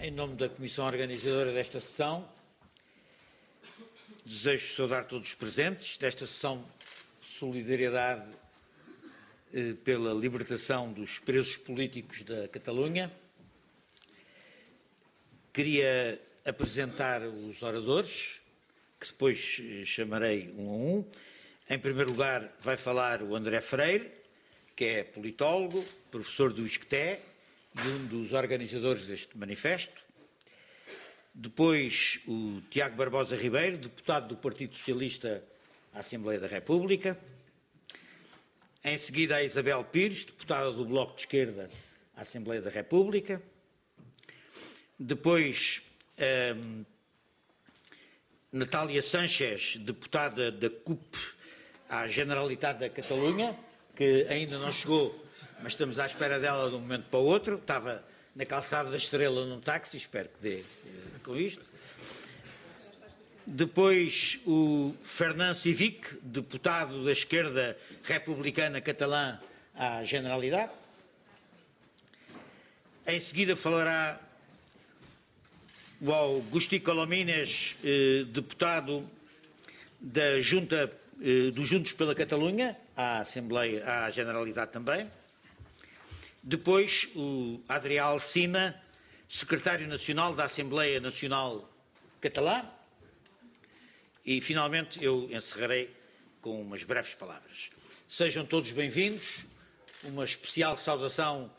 Em nome da Comissão Organizadora desta sessão, desejo saudar todos os presentes desta sessão de solidariedade eh, pela libertação dos presos políticos da Catalunha. Queria apresentar os oradores, que depois eh, chamarei um a um. Em primeiro lugar, vai falar o André Freire, que é politólogo, professor do ISCTE e um dos organizadores deste manifesto. Depois, o Tiago Barbosa Ribeiro, deputado do Partido Socialista à Assembleia da República. Em seguida, a Isabel Pires, deputada do Bloco de Esquerda à Assembleia da República. Depois, um, Natália Sanchez, deputada da CUP à Generalitat da Catalunha que ainda não chegou, mas estamos à espera dela de um momento para o outro. Estava na calçada da Estrela num táxi, espero que dê com isto. Depois o Fernand Civic, deputado da esquerda republicana catalã à Generalidade. Em seguida falará o Augusto Colomines, eh, deputado da Junta eh, do Juntos pela Catalunha, à Assembleia, à Generalidade também. Depois, o Adrià Alcina, secretário nacional da Assembleia Nacional Catalã. E, finalmente, eu encerrarei com umas breves palavras. Sejam todos bem-vindos. Uma especial saudação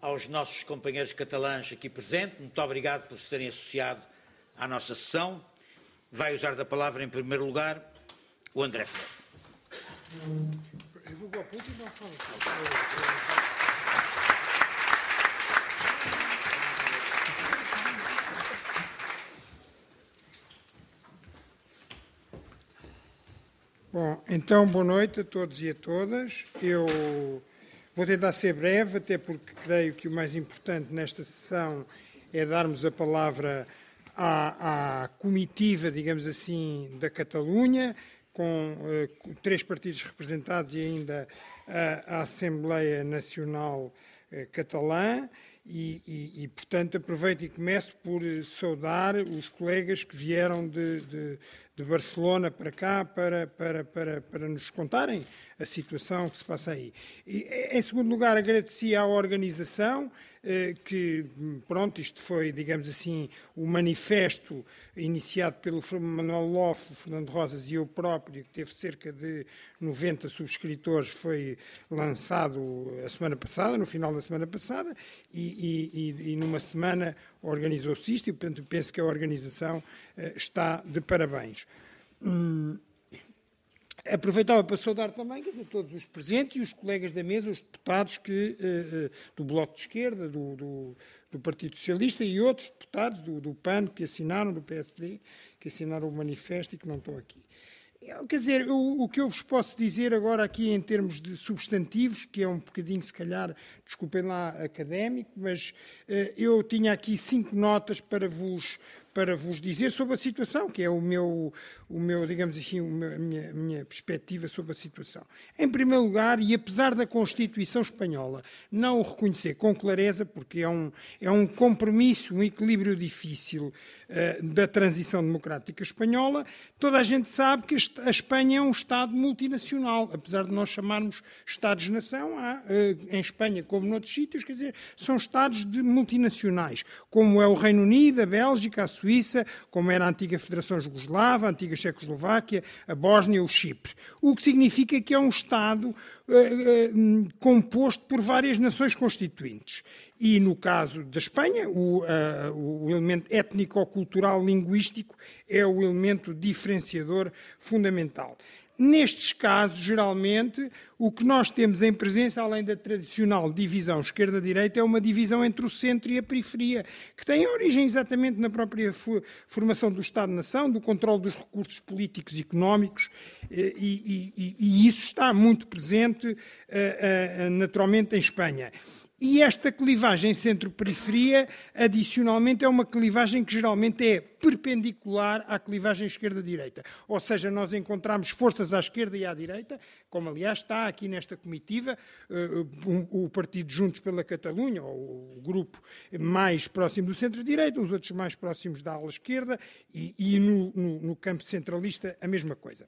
aos nossos companheiros catalães aqui presentes. Muito obrigado por se terem associado à nossa sessão. Vai usar da palavra, em primeiro lugar, o André Freire. Eu vou para e não falo. Bom, então boa noite a todos e a todas. Eu vou tentar ser breve, até porque creio que o mais importante nesta sessão é darmos a palavra à, à comitiva, digamos assim, da Catalunha, com uh, três partidos representados e ainda a, a Assembleia Nacional uh, Catalã. E, e, e, portanto, aproveito e começo por saudar os colegas que vieram de, de, de Barcelona para cá para, para, para, para nos contarem a situação que se passa aí. E, em segundo lugar, agradeci à organização eh, que, pronto, isto foi, digamos assim, o manifesto iniciado pelo Manuel Loff, Fernando Rosas e eu próprio, que teve cerca de 90 subscritores, foi lançado a semana passada, no final da semana passada, e, e, e numa semana organizou-se isto, e, portanto, penso que a organização eh, está de parabéns. Hum, Aproveitava para saudar também quer dizer, todos os presentes e os colegas da mesa, os deputados que, uh, do Bloco de Esquerda, do, do, do, Partido Socialista e outros deputados do, do PAN que assinaram, do PSD, que assinaram o manifesto e que não estão aqui. Quer dizer, o, que eu vos posso dizer agora aqui em termos de substantivos, que é um bocadinho, se calhar, desculpem lá, académico, mas uh, eu tinha aqui cinco notas para vos para vos dizer sobre a situação, que é o meu, o meu digamos assim, a minha, minha perspectiva sobre a situação. Em primeiro lugar, e apesar da Constituição Espanhola não o reconhecer com clareza, porque é um, é um compromisso, um equilíbrio difícil da transição democrática espanhola, toda a gente sabe que a Espanha é um Estado multinacional, apesar de nós chamarmos Estados-nação, uh, em Espanha como noutros sítios, quer dizer, são Estados multinacionais, como é o Reino Unido, a Bélgica, a Suíça, como era a antiga Federação Jugoslava, a antiga Checoslováquia, a Bósnia, o Chipre. O que significa que é um Estado uh, uh, composto por várias nações constituintes. E no caso da Espanha, o, uh, o elemento étnico-cultural linguístico é o elemento diferenciador fundamental. Nestes casos, geralmente, o que nós temos em presença, além da tradicional divisão esquerda-direita, é uma divisão entre o centro e a periferia, que tem origem exatamente na própria formação do Estado-nação, do controle dos recursos políticos e económicos, eh, e, e, e isso está muito presente, eh, naturalmente, em Espanha. E esta clivagem centro-periferia, adicionalmente, é uma clivagem que geralmente é perpendicular à clivagem esquerda-direita. Ou seja, nós encontramos forças à esquerda e à direita, como aliás está aqui nesta comitiva, uh, o Partido Juntos pela Catalunha, o grupo mais próximo do centro-direita, os outros mais próximos da ala esquerda, e, e no, no, no campo centralista a mesma coisa.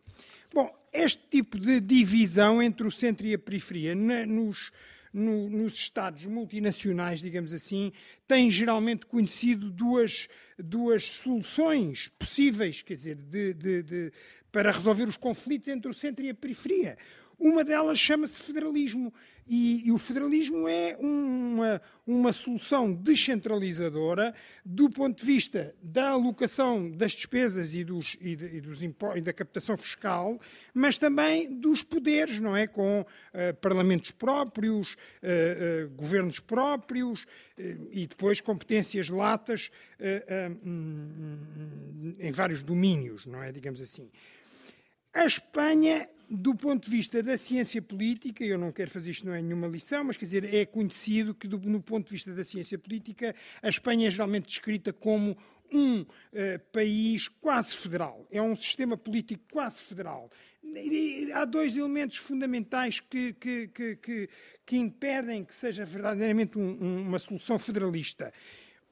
Bom, este tipo de divisão entre o centro e a periferia na, nos no, nos Estados multinacionais, digamos assim, tem geralmente conhecido duas, duas soluções possíveis, quer dizer, de, de, de, para resolver os conflitos entre o centro e a periferia. Uma delas chama-se federalismo e, e, o federalismo é uma, uma solução descentralizadora do ponto de vista da alocação das despesas e, dos, e, de, e, dos e da captação fiscal, mas também dos poderes, não é? Com uh, parlamentos próprios, uh, uh, governos próprios e depois competências latas em vários domínios, não é? Digamos assim. A Espanha do ponto de vista da ciência política, eu não quero fazer isto, não é nenhuma lição, mas quer dizer, é conhecido que, do, no ponto de vista da ciência política, a Espanha é geralmente descrita como um uh, país quase federal. É um sistema político quase federal. E há dois elementos fundamentais que, que, que, que impedem que seja verdadeiramente um, um, uma solução federalista.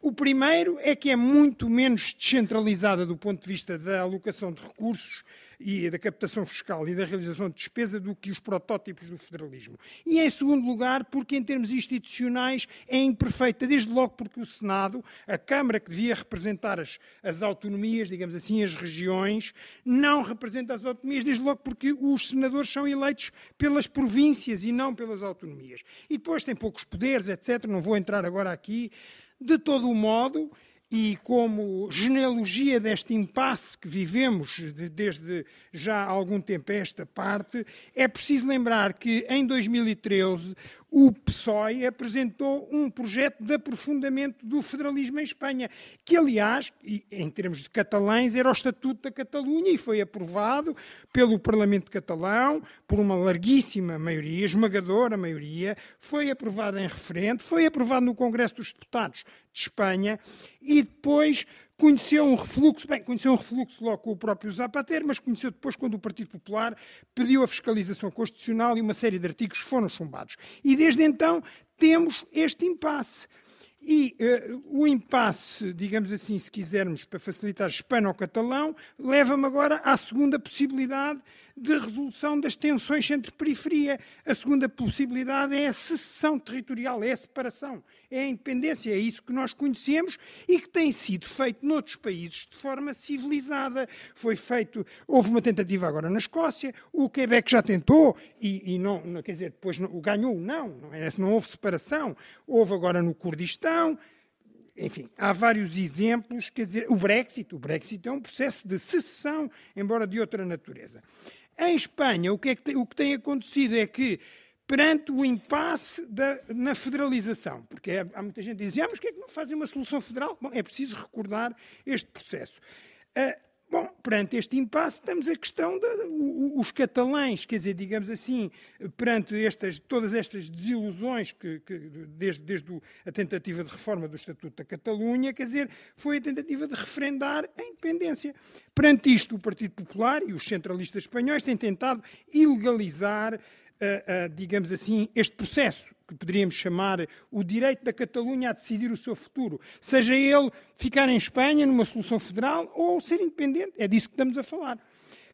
O primeiro é que é muito menos descentralizada do ponto de vista da alocação de recursos e da captação fiscal e da realização de despesa do que os protótipos do federalismo. E, em segundo lugar, porque, em termos institucionais, é imperfeita, desde logo porque o Senado, a Câmara que devia representar as, as autonomias, digamos assim, as regiões, não representa as autonomias, desde logo porque os senadores são eleitos pelas províncias e não pelas autonomias. E depois tem poucos poderes, etc. Não vou entrar agora aqui. De todo o modo, e como genealogia deste impasse que vivemos desde já há algum tempo esta parte, é preciso lembrar que em 2013 o PSOE apresentou um projeto de aprofundamento do federalismo em Espanha, que, aliás, em termos de catalães, era o Estatuto da Catalunha e foi aprovado pelo Parlamento catalão por uma larguíssima maioria, esmagadora maioria, foi aprovado em referendo, foi aprovado no Congresso dos Deputados de Espanha e depois conheceu um refluxo, bem, conheceu um refluxo logo com o próprio Zapatero, mas conheceu depois quando o Partido Popular pediu a fiscalização constitucional e uma série de artigos foram chumbados. E desde então temos este impasse. E uh, o impasse, digamos assim, se quisermos, para facilitar hispano-catalão, leva-me agora à segunda possibilidade de resolução das tensões entre periferia. A segunda possibilidade é a secessão territorial, é a separação, é a independência, é isso que nós conhecemos e que tem sido feito noutros países de forma civilizada. Foi feito, houve uma tentativa agora na Escócia, o Quebec já tentou e, e não, quer dizer, depois não, ganhou, não, não, é, não houve separação. Houve agora no Kurdistão, enfim, há vários exemplos, quer dizer, o Brexit, o Brexit é um processo de secessão, embora de outra natureza. Em Espanha, o que, é que tem, o que tem acontecido é que, perante o impasse da, na federalização, porque é, há muita gente que diz, ah, mas que é que não fazem uma solução federal? Bom, é preciso recordar este processo. Uh, Bom, perante este impasse, temos a questão dos catalães, quer dizer, digamos assim, perante estas, todas estas desilusões, que, que desde, desde, a tentativa de reforma do Estatuto da Catalunha, quer dizer, foi a tentativa de referendar a independência. Perante isto, o Partido Popular e os centralistas espanhóis têm tentado ilegalizar, uh, uh, digamos assim, este processo que poderíamos chamar o direito da Catalunha a decidir o seu futuro, seja ele ficar em Espanha numa solução federal ou ser independente. É disso que estamos a falar.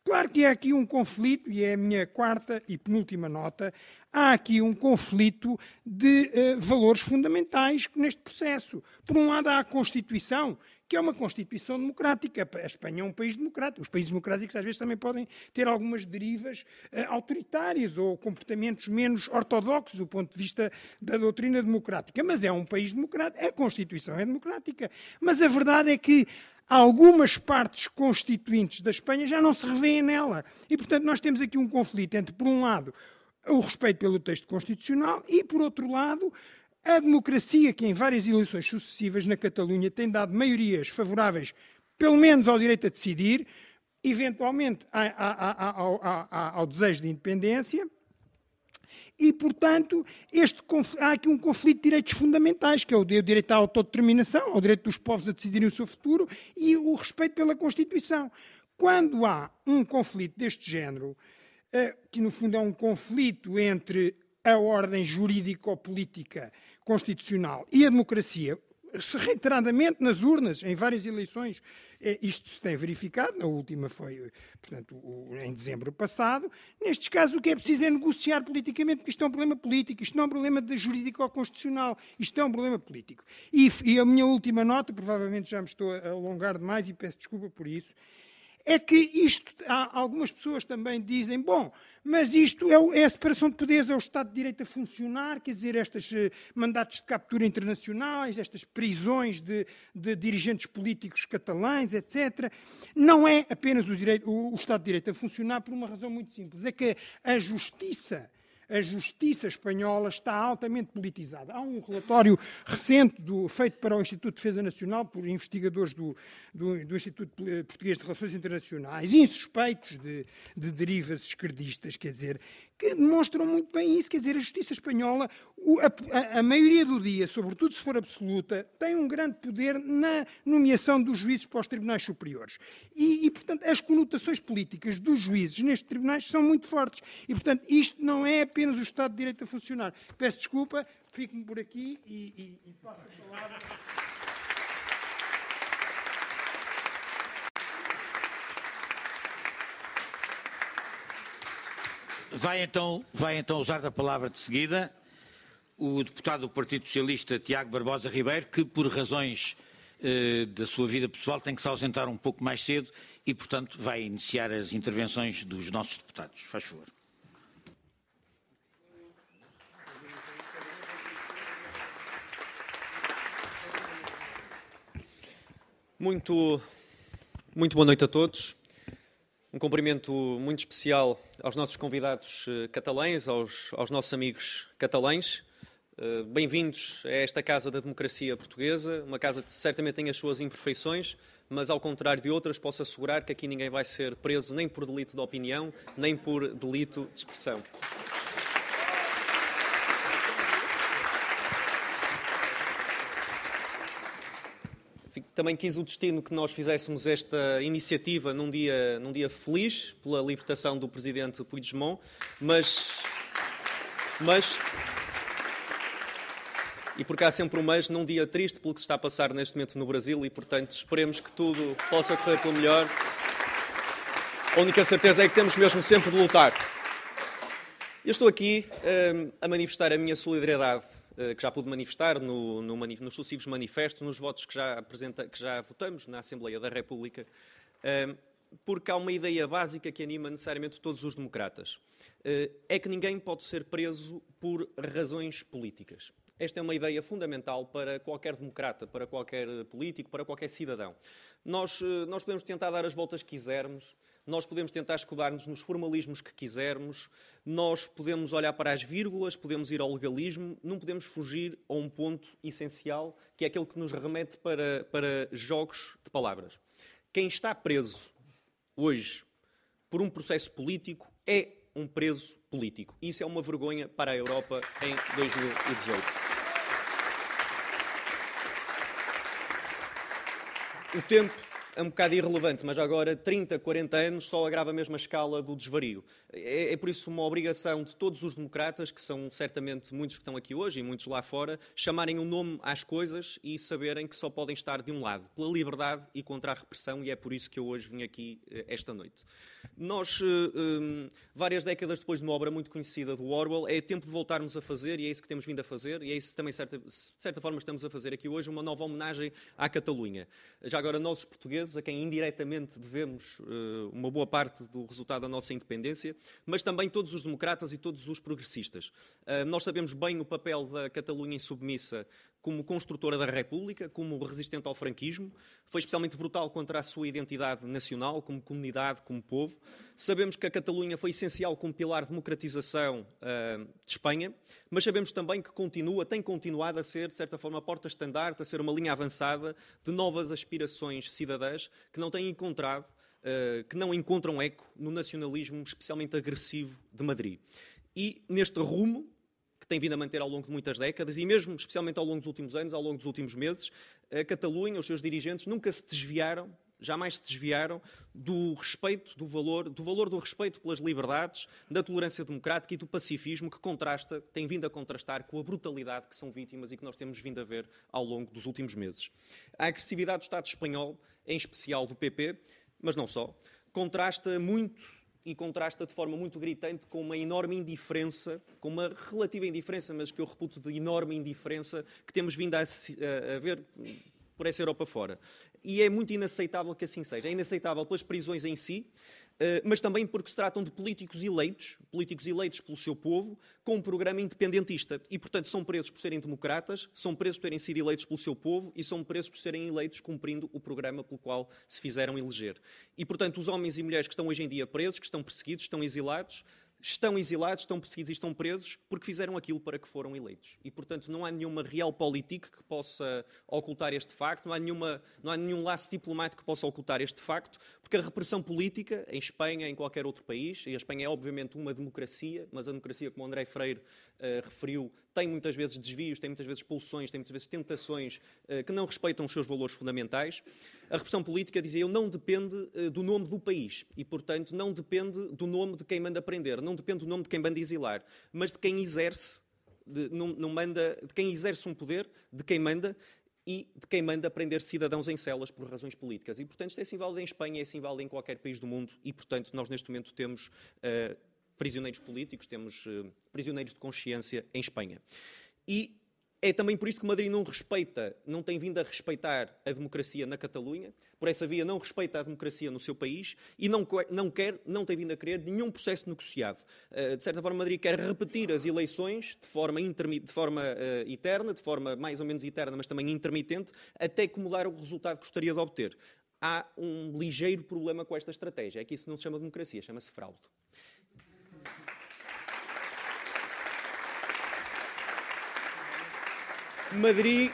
Claro que há aqui um conflito, e é a minha quarta e penúltima nota, há aqui um conflito de uh, valores fundamentais neste processo. Por um lado, há a Constituição, que é uma Constituição democrática. A Espanha é um país democrático. Os países democráticos, às vezes, também podem ter algumas derivas uh, autoritárias ou comportamentos menos ortodoxos do ponto de vista da doutrina democrática. Mas é um país democrático. A Constituição é democrática. Mas a verdade é que algumas partes constituintes da Espanha já não se revêem nela. E, portanto, nós temos aqui um conflito entre, por um lado, o respeito pelo texto constitucional e, por outro lado, a democracia, que em várias eleições sucessivas na Catalunha tem dado maiorias favoráveis, pelo menos ao direito a decidir, eventualmente ao desejo de independência, E, portanto, este, há aqui um conflito de direitos fundamentais, que é o direito à autodeterminação, ao direito dos povos a decidirem o seu futuro e o respeito pela Constituição. Quando há um conflito deste género, eh, que no fundo é um conflito entre a ordem jurídico-política constitucional e a democracia, reiteradamente nas urnas, em várias eleições, é, isto se tem verificado, na última foi, portanto, em dezembro passado. Nestes casos, o que é preciso é negociar politicamente, porque isto é um problema político, isto não é um problema de jurídico ou constitucional, isto é um problema político. E, e a minha última nota, provavelmente já me estou a alongar demais e peço desculpa por isso, é que isto, algumas pessoas também dizem, bom, mas isto é, é, a separação de poderes, é o Estado de Direito a funcionar, quer dizer, estes uh, mandatos de captura internacionais, estas prisões de, de, dirigentes políticos catalães, etc. Não é apenas o, direito, o, o Estado de Direito a funcionar por uma razão muito simples, é que a justiça a justiça espanhola está altamente politizada. Há um relatório recente do, feito para o Instituto de Defesa Nacional por investigadores do, do, do Instituto Português de Relações Internacionais, insuspeitos de, de derivas esquerdistas, quer dizer, que demonstram muito bem isso. Quer dizer, a justiça espanhola, a, a, maioria do dia, sobretudo se for absoluta, tem um grande poder na nomeação dos juízes para os tribunais superiores. E, e, portanto, as conotações políticas dos juízes nestes tribunais são muito fortes. E, portanto, isto não é apenas o Estado de Direito a funcionar. Peço desculpa, fico-me por aqui e, e, e passo a palavra. Vai então, vai então usar da palavra de seguida o deputado do Partido Socialista, Tiago Barbosa Ribeiro, que por razões eh, da sua vida pessoal tem que se ausentar um pouco mais cedo e, portanto, vai iniciar as intervenções dos nossos deputados. Faz favor. Muito, muito boa noite a todos. Um cumprimento muito especial aos nossos convidados eh, catalães, aos, aos nossos amigos catalães. Eh, bem-vindos a esta Casa da Democracia Portuguesa, uma casa que certamente tem as suas imperfeições, mas ao contrário de outras, posso assegurar que aqui ninguém vai ser preso nem por delito de opinião, nem por delito de expressão. Também quis o destino que nós fizéssemos esta iniciativa num dia, num dia feliz pela libertação do presidente Puigdemont, mas, mas e porque há sempre um mês num dia triste pelo que se está a passar neste momento no Brasil e, portanto, esperemos que tudo possa correr pelo melhor. A única certeza é que temos mesmo sempre de lutar. Eu estou aqui um, a manifestar a minha solidariedade que já pude manifestar no, no, nos sucessivos manifestos, nos votos que já, apresenta, que já votamos na Assembleia da República, eh, porque há uma ideia básica que anima necessariamente todos os democratas. Eh, é que ninguém pode ser preso por razões políticas. Esta é uma ideia fundamental para qualquer democrata, para qualquer político, para qualquer cidadão. Nós, nós podemos tentar dar as voltas que quisermos, nós podemos tentar escudar-nos nos formalismos que quisermos, nós podemos olhar para as vírgulas, podemos ir ao legalismo, não podemos fugir a um ponto essencial, que é aquele que nos remete para, para jogos de palavras. Quem está preso hoje por um processo político é um preso político. Isso é uma vergonha para a Europa em 2018. O tempo é um bocado irrelevante, mas agora 30, 40 anos só agrava a mesma escala do desvario. É, é, por isso uma obrigação de todos os democratas, que são certamente muitos que estão aqui hoje e muitos lá fora, chamarem um nome às coisas e saberem que só podem estar de um lado, pela liberdade e contra a repressão, e é por isso que eu hoje vim aqui eh, esta noite. Nós, um, várias décadas depois de uma obra muito conhecida do Orwell, é tempo de voltarmos a fazer, e é isso que temos vindo a fazer, e é isso também, certa, de certa forma, estamos a fazer aqui hoje, uma nova homenagem à Catalunha. Já agora, nós, os portugueses, a quem indiretamente devemos uh, uma boa parte do resultado da nossa independência, mas também todos os democratas e todos os progressistas. Uh, nós sabemos bem o papel da Catalunha insubmissa como construtora da República, como resistente ao franquismo. Foi especialmente brutal contra a sua identidade nacional, como comunidade, como povo. Sabemos que a Catalunha foi essencial como pilar de democratização uh, de Espanha, mas sabemos também que continua, tem continuado a ser, de certa forma, a porta-estandarte, a ser uma linha avançada de novas aspirações cidadãs que não têm encontrado, uh, que não encontram eco no nacionalismo especialmente agressivo de Madrid. E neste rumo, que tem vindo a manter ao longo de muitas décadas, e mesmo especialmente ao longo dos últimos anos, ao longo dos últimos meses, a Catalunha, os seus dirigentes, nunca se desviaram jamais se desviaram do respeito, do valor, do valor do respeito pelas liberdades, da tolerância democrática e do pacifismo que contrasta, tem vindo a contrastar com a brutalidade que são vítimas e que nós temos vindo a ver ao longo dos últimos meses. A agressividade do Estado espanhol, em especial do PP, mas não só, contrasta muito e contrasta de forma muito gritante com uma enorme indiferença, com uma relativa indiferença, mas que eu reputo de enorme indiferença, que temos vindo a, a, ver por essa Europa fora e é muito inaceitável que assim seja. É inaceitável pelas prisões em si, mas também porque se tratam de políticos eleitos, políticos eleitos pelo seu povo, com um programa independentista. E, portanto, são presos por serem democratas, são presos por terem sido eleitos pelo seu povo e são presos por serem eleitos cumprindo o programa pelo qual se fizeram eleger. E, portanto, os homens e mulheres que estão hoje em dia presos, que estão perseguidos, estão exilados, estão exilados, estão perseguidos e estão presos porque fizeram aquilo para que foram eleitos. E, portanto, não há nenhuma realpolitik que possa ocultar este facto, não há, nenhuma, não há nenhum laço diplomático que possa ocultar este facto, porque a repressão política, em Espanha, em qualquer outro país, e a Espanha é obviamente uma democracia, mas a democracia, como André Freire uh, referiu, tem muitas vezes desvios, tem muitas vezes expulsões, tem muitas vezes tentações uh, que não respeitam os seus valores fundamentais. A repressão política, dizia eu, não depende uh, do nome do país e, portanto, não depende do nome de quem manda prender, não depende do nome de quem manda exilar, mas de quem exerce, de, não, não manda, de quem exerce um poder, de quem manda e de quem manda prender cidadãos em celas por razões políticas. E, portanto, isto é assim válido em Espanha, é assim válido em qualquer país do mundo e, portanto, nós neste momento temos uh, prisioneiros políticos, temos uh, prisioneiros de consciência em Espanha. E é também por isto que Madrid não respeita, não tem vindo a respeitar a democracia na Catalunha, por essa via não respeita a democracia no seu país e não, não quer, não tem vindo a querer nenhum processo negociado. Uh, de certa forma, Madrid quer repetir as eleições de forma, de forma uh, eterna, de forma mais ou menos eterna, mas também intermitente, até acumular o resultado que gostaria de obter. Há um ligeiro problema com esta estratégia, é que isso não se chama democracia, chama-se fraude. Madrid,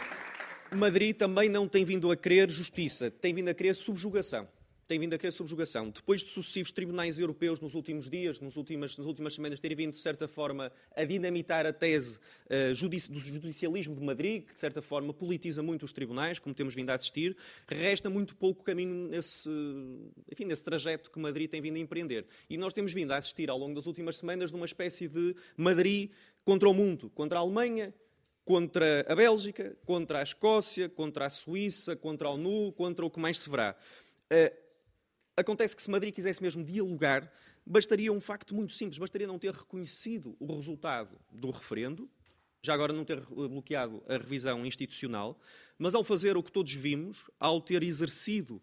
Madrid também não tem vindo a querer justiça, tem vindo a querer subjugação. Tem vindo a querer subjugação. Depois de sucessivos tribunais europeus nos últimos dias, nos últimas, nas últimas semanas, terem vindo, de certa forma, a dinamitar a tese uh, judici do judicialismo de Madrid, que, de certa forma, politiza muito os tribunais, como temos vindo a assistir, resta muito pouco caminho nesse, enfim, nesse trajeto que Madrid tem vindo a empreender. E nós temos vindo a assistir, ao longo das últimas semanas, numa espécie de Madrid contra o mundo, contra a Alemanha, contra a Bélgica, contra a Escócia, contra a Suíça, contra a ONU, contra o que mais se verá. Uh, acontece que se Madrid quisesse mesmo dialogar, bastaria um facto muito simples, bastaria não ter reconhecido o resultado do referendo, já agora não ter bloqueado a revisão institucional, mas ao fazer o que todos vimos, ao ter exercido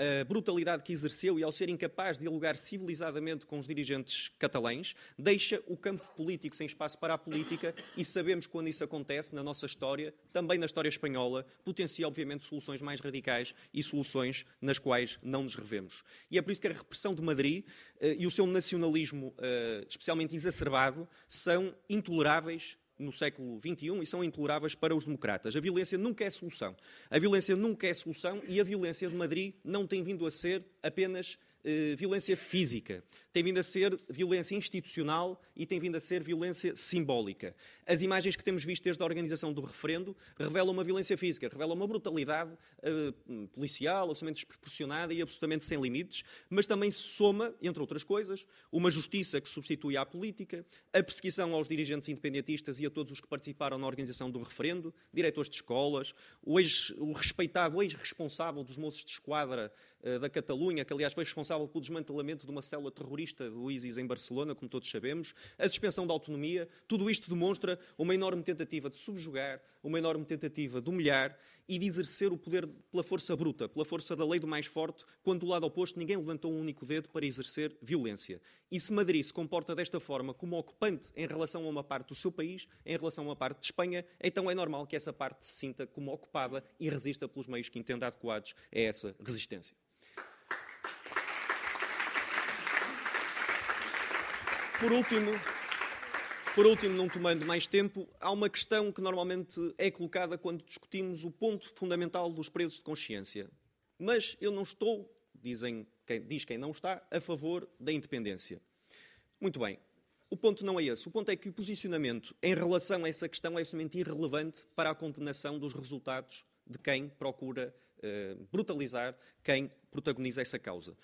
a brutalidade que exerceu e ao ser incapaz de dialogar civilizadamente com os dirigentes catalães, deixa o campo político sem espaço para a política e sabemos quando isso acontece na nossa história, também na história espanhola, potencia obviamente soluções mais radicais e soluções nas quais não nos revemos. E é por isso que a repressão de Madrid uh, e o seu nacionalismo uh, especialmente exacerbado são intoleráveis no século XXI e são intoleráveis para os democratas. A violência nunca é solução. A violência nunca é solução e a violência de Madrid não tem vindo a ser apenas eh, violência física, tem vindo a ser violência institucional e tem vindo a ser violência simbólica. As imagens que temos visto desde a organização do referendo revelam uma violência física, revelam uma brutalidade uh, policial absolutamente desproporcionada e absolutamente sem limites, mas também se soma, entre outras coisas, uma justiça que substitui à política, a perseguição aos dirigentes independentistas e a todos os que participaram na organização do referendo, diretores de escolas, o, ex, o respeitado ex-responsável dos moços de esquadra da Catalunha, que aliás foi responsável pelo desmantelamento de uma célula terrorista do ISIS em Barcelona, como todos sabemos, a suspensão da autonomia, tudo isto demonstra uma enorme tentativa de subjugar, uma enorme tentativa de humilhar e de exercer o poder pela força bruta, pela força da lei do mais forte, quando do lado oposto ninguém levantou um único dedo para exercer violência. E se Madrid se comporta desta forma como ocupante em relação a uma parte do seu país, em relação a uma parte de Espanha, então é normal que essa parte se sinta como ocupada e resista pelos meios que entenda adequados a essa resistência. Por último, por último, não tomando mais tempo, há uma questão que normalmente é colocada quando discutimos o ponto fundamental dos presos de consciência. Mas eu não estou, dizem, diz quem não está, a favor da independência. Muito bem. O ponto não é esse. O ponto é que o posicionamento em relação a essa questão é absolutamente irrelevante para a condenação dos resultados de quem procura eh, brutalizar quem protagoniza essa causa.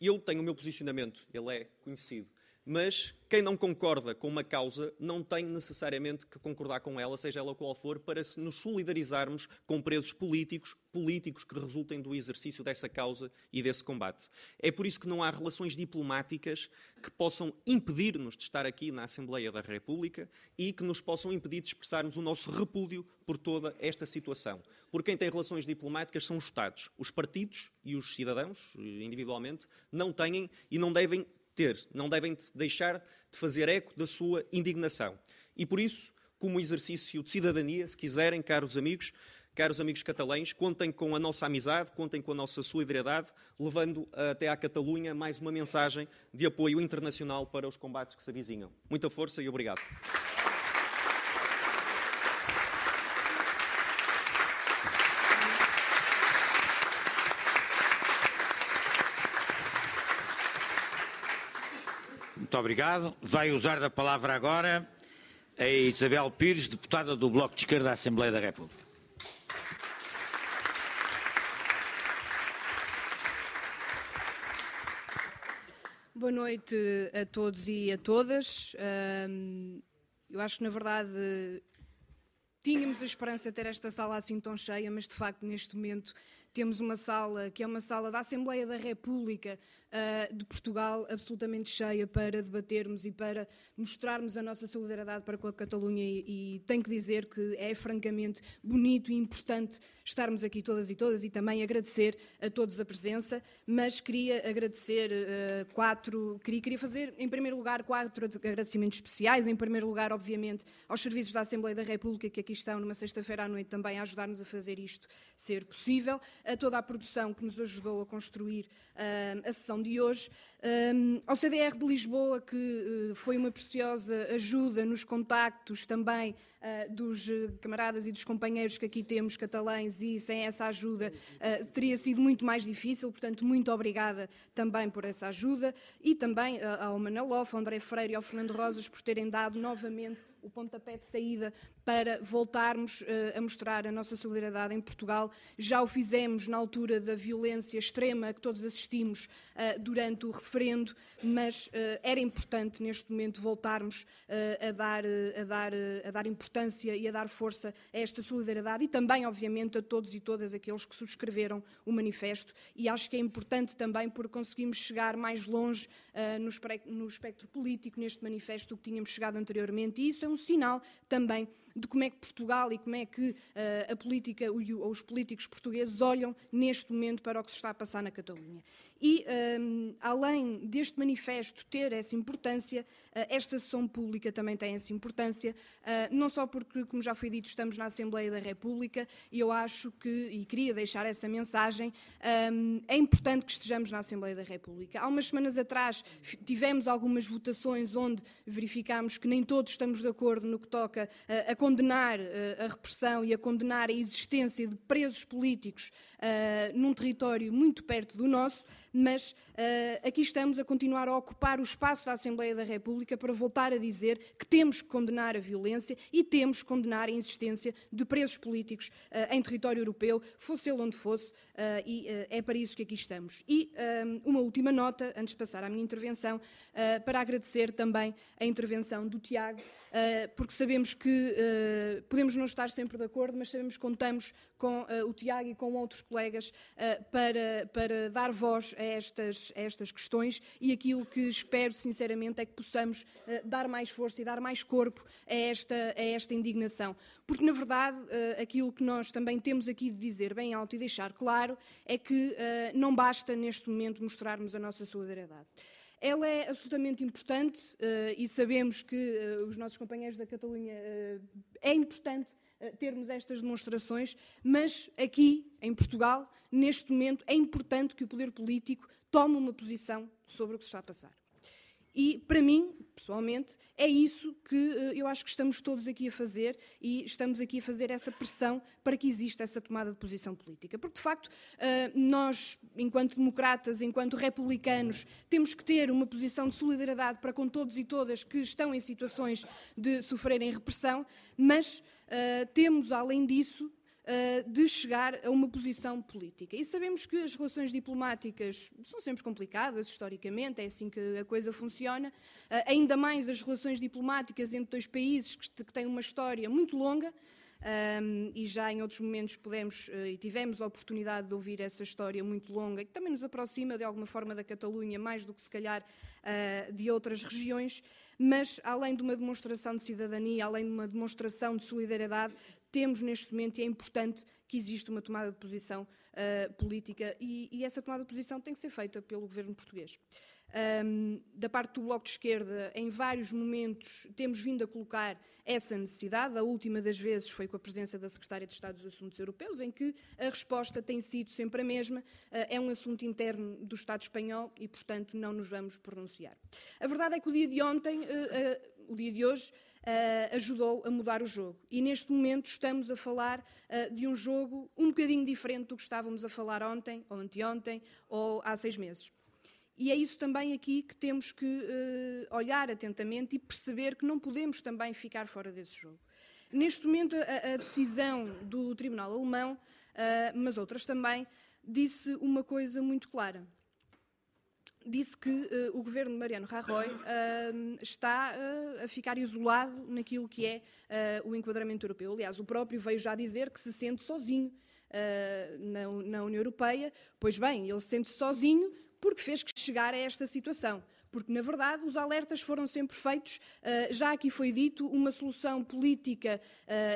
Eu tenho o meu posicionamento, ele é conhecido mas quem não concorda com uma causa não tem necessariamente que concordar com ela, seja ela qual for, para nos solidarizarmos com presos políticos, políticos que resultem do exercício dessa causa e desse combate. É por isso que não há relações diplomáticas que possam impedir-nos de estar aqui na Assembleia da República e que nos possam impedir de expressarmos o nosso repúdio por toda esta situação. Por quem tem relações diplomáticas são os Estados. Os partidos e os cidadãos, individualmente, não têm e não devem ter, não devem deixar de fazer eco da sua indignação. E por isso, como exercício de cidadania, se quiserem, caros amigos, caros amigos catalães, contem com a nossa amizade, contem com a nossa solidariedade, levando até à Catalunha mais uma mensagem de apoio internacional para os combates que se avizinham. Muita força e obrigado. Obrigado. Vai usar da palavra agora a Isabel Pires, deputada do Bloco de Esquerda da Assembleia da República. Boa noite a todos e a todas. Eu acho que, na verdade, tínhamos a esperança de ter esta sala assim tão cheia, mas de facto, neste momento, temos uma sala que é uma sala da Assembleia da República, uh, de Portugal absolutamente cheia para debatermos e para mostrarmos a nossa solidariedade para com a Catalunha e, e tenho que dizer que é francamente bonito e importante estarmos aqui todas e todas e também agradecer a todos a presença, mas queria agradecer uh, quatro, queria, queria fazer em primeiro lugar quatro agradecimentos especiais, em primeiro lugar obviamente aos serviços da Assembleia da República que aqui estão numa sexta-feira à noite também a ajudar-nos a fazer isto ser possível, a toda a produção que nos ajudou a construir uh, a sessão de hoje, um, ao CDR de Lisboa, que uh, foi uma preciosa ajuda nos contactos também uh, dos uh, camaradas e dos companheiros que aqui temos catalães, e sem essa ajuda teria sido muito mais difícil, portanto, muito obrigada também por essa ajuda, e também ao Manel ao André Freire e ao Fernando Rosas por terem dado novamente o pontapé de saída para voltarmos uh, a mostrar a nossa solidariedade em Portugal. Já o fizemos na altura da violência extrema que todos assistimos uh, durante o referendo, mas uh, era importante neste momento voltarmos a, dar, a, dar, a dar importância e a dar força a esta solidariedade e também, obviamente, a todos e todas aqueles que subscreveram o manifesto. E acho que é importante também porque conseguimos chegar mais longe no, no espectro político neste manifesto do que tínhamos chegado anteriormente. E isso é um sinal também de como é que Portugal e como é que uh, a política ou os políticos portugueses olham neste momento para o que se está a passar na Catalunha. E, um, além deste manifesto ter essa importância, uh, esta sessão pública também tem essa importância, uh, não só porque, como já foi dito, estamos na Assembleia da República e eu acho que, e queria deixar essa mensagem, um, é importante que estejamos na Assembleia da República. Há umas semanas atrás tivemos algumas votações onde verificámos que nem todos estamos de acordo no que toca uh, a condenar a repressão e a condenar a existência de presos políticos num território muito perto do nosso mas uh, aqui estamos a continuar a ocupar o espaço da Assembleia da República para voltar a dizer que temos que condenar a violência e temos que condenar a existência de presos políticos uh, em território europeu, fosse ele onde fosse, e é para isso que aqui estamos. E uma última nota, antes de passar à minha intervenção, para agradecer também a intervenção do Tiago, porque sabemos que podemos não estar sempre de acordo, mas sabemos que contamos com o Tiago e com outros colegas para, para dar voz a estas, a estas questões e aquilo que espero sinceramente é que possamos uh, dar mais força e dar mais corpo a esta, a esta indignação. Porque, na verdade, uh, aquilo que nós também temos aqui de dizer bem alto e deixar claro é que uh, não basta neste momento mostrarmos a nossa solidariedade. Ela é absolutamente importante uh, e sabemos que uh, os nossos companheiros da Catalunha uh, é importante termos estas demonstrações, mas aqui, em Portugal, neste momento, é importante que o poder político tome uma posição sobre o que se está a passar. E, para mim, pessoalmente, é isso que uh, eu acho que estamos todos aqui a fazer e estamos aqui a fazer essa pressão para que exista essa tomada de posição política. Porque, de facto, uh, nós, enquanto democratas, enquanto republicanos, temos que ter uma posição de solidariedade para com todos e todas que estão em situações de sofrerem repressão, mas temos, além disso, eh, de chegar a uma posição política. E sabemos que as relações diplomáticas são sempre complicadas, historicamente, é assim que a coisa funciona. Eh, ainda mais as relações diplomáticas entre dois países que têm uma história muito longa. Um, e já em outros momentos pudemos uh, e tivemos a oportunidade de ouvir essa história muito longa, que também nos aproxima de alguma forma da Catalunha, mais do que se calhar uh, de outras regiões, mas além de uma demonstração de cidadania, além de uma demonstração de solidariedade, temos neste momento e é importante que exista uma tomada de posição uh, política e, e, essa tomada de posição tem que ser feita pelo governo português. Um, da parte do Bloco de Esquerda, em vários momentos temos vindo a colocar essa necessidade. A última das vezes foi com a presença da Secretária de Estado dos Assuntos Europeus, em que a resposta tem sido sempre a mesma. Uh, é um assunto interno do Estado espanhol e, portanto, não nos vamos pronunciar. A verdade é que o dia de ontem, uh, uh, o dia de hoje, Uh, ajudou a mudar o jogo. E neste momento estamos a falar uh, de um jogo um bocadinho diferente do que estávamos a falar ontem, ou anteontem, ou há seis meses. E é isso também aqui que temos que uh, olhar atentamente e perceber que não podemos também ficar fora desse jogo. Neste momento, a, a decisão do Tribunal Alemão, mas outras também, disse uma coisa muito clara disse que uh, o governo de Mariano Rajoy uh, está uh, a ficar isolado naquilo que é o enquadramento europeu. Aliás, o próprio veio já dizer que se sente sozinho na, na, União Europeia. Pois bem, ele se sente sozinho porque fez que chegar a esta situação. Porque, na verdade, os alertas foram sempre feitos. já aqui foi dito, uma solução política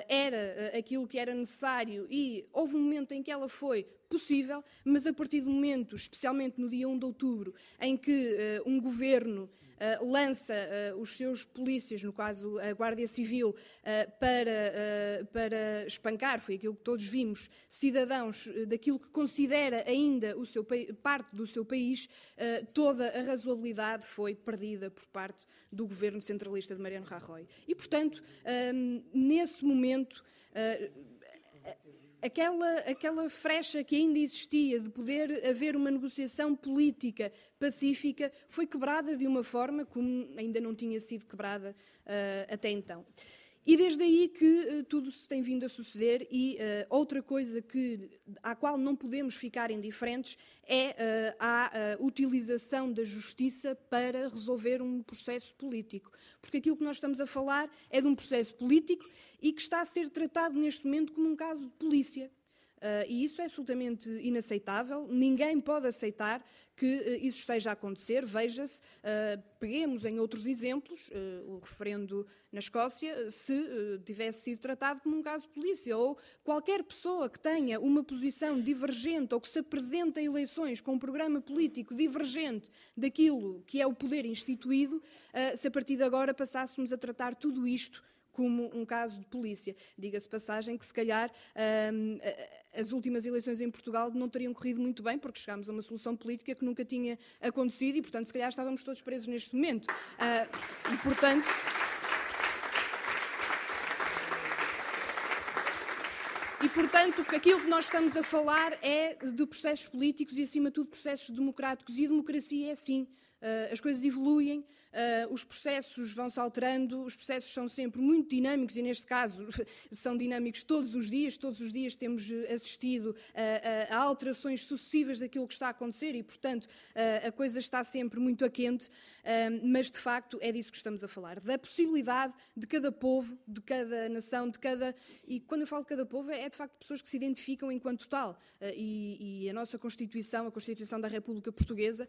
era aquilo que era necessário e houve um momento em que ela foi possível, mas a partir do momento, especialmente no dia 1 de outubro, em que um governo Uh, lança uh, os seus polícias, no caso a Guardia Civil, uh, para, para espancar, foi aquilo que todos vimos, cidadãos daquilo que considera ainda o seu, parte do seu país, toda a razoabilidade foi perdida por parte do governo centralista de Mariano Rajoy. E, portanto, nesse momento aquela, aquela frecha que ainda existia de poder haver uma negociação política pacífica foi quebrada de uma forma como ainda não tinha sido quebrada uh, até então. E desde aí que uh, tudo se tem vindo a suceder e uh, outra coisa que, à qual não podemos ficar indiferentes é uh, a utilização da justiça para resolver um processo político. Porque aquilo que nós estamos a falar é de um processo político e que está a ser tratado neste momento como um caso de polícia. Uh, e isso é absolutamente inaceitável. Ninguém pode aceitar que uh, isso esteja a acontecer. Veja-se, uh, peguemos em outros exemplos, o referendo na Escócia, se tivesse sido tratado como um caso de polícia, ou qualquer pessoa que tenha uma posição divergente ou que se apresente a eleições com um programa político divergente daquilo que é o poder instituído, se a partir de agora passássemos a tratar tudo isto como um caso de polícia. Diga-se passagem que, se calhar, as últimas eleições em Portugal não teriam corrido muito bem, porque chegámos a uma solução política que nunca tinha acontecido e, portanto, se calhar estávamos todos presos neste momento. Uh, e, portanto. E, portanto, aquilo que nós estamos a falar é de processos políticos e, acima de tudo, processos democráticos. E a democracia é assim. Uh, as coisas evoluem, Uh, os processos vão-se alterando, os processos são sempre muito dinâmicos e, neste caso, são dinâmicos todos os dias. Todos os dias temos eh, assistido a, a, a alterações sucessivas daquilo que está a acontecer e, portanto, uh, a coisa está sempre muito a quente. Uh, mas, de facto, é disso que estamos a falar. Da possibilidade de cada povo, de cada nação, de cada. E quando eu falo de cada povo, é de facto pessoas que se identificam enquanto tal. E, e, a nossa Constituição, a Constituição da República Portuguesa,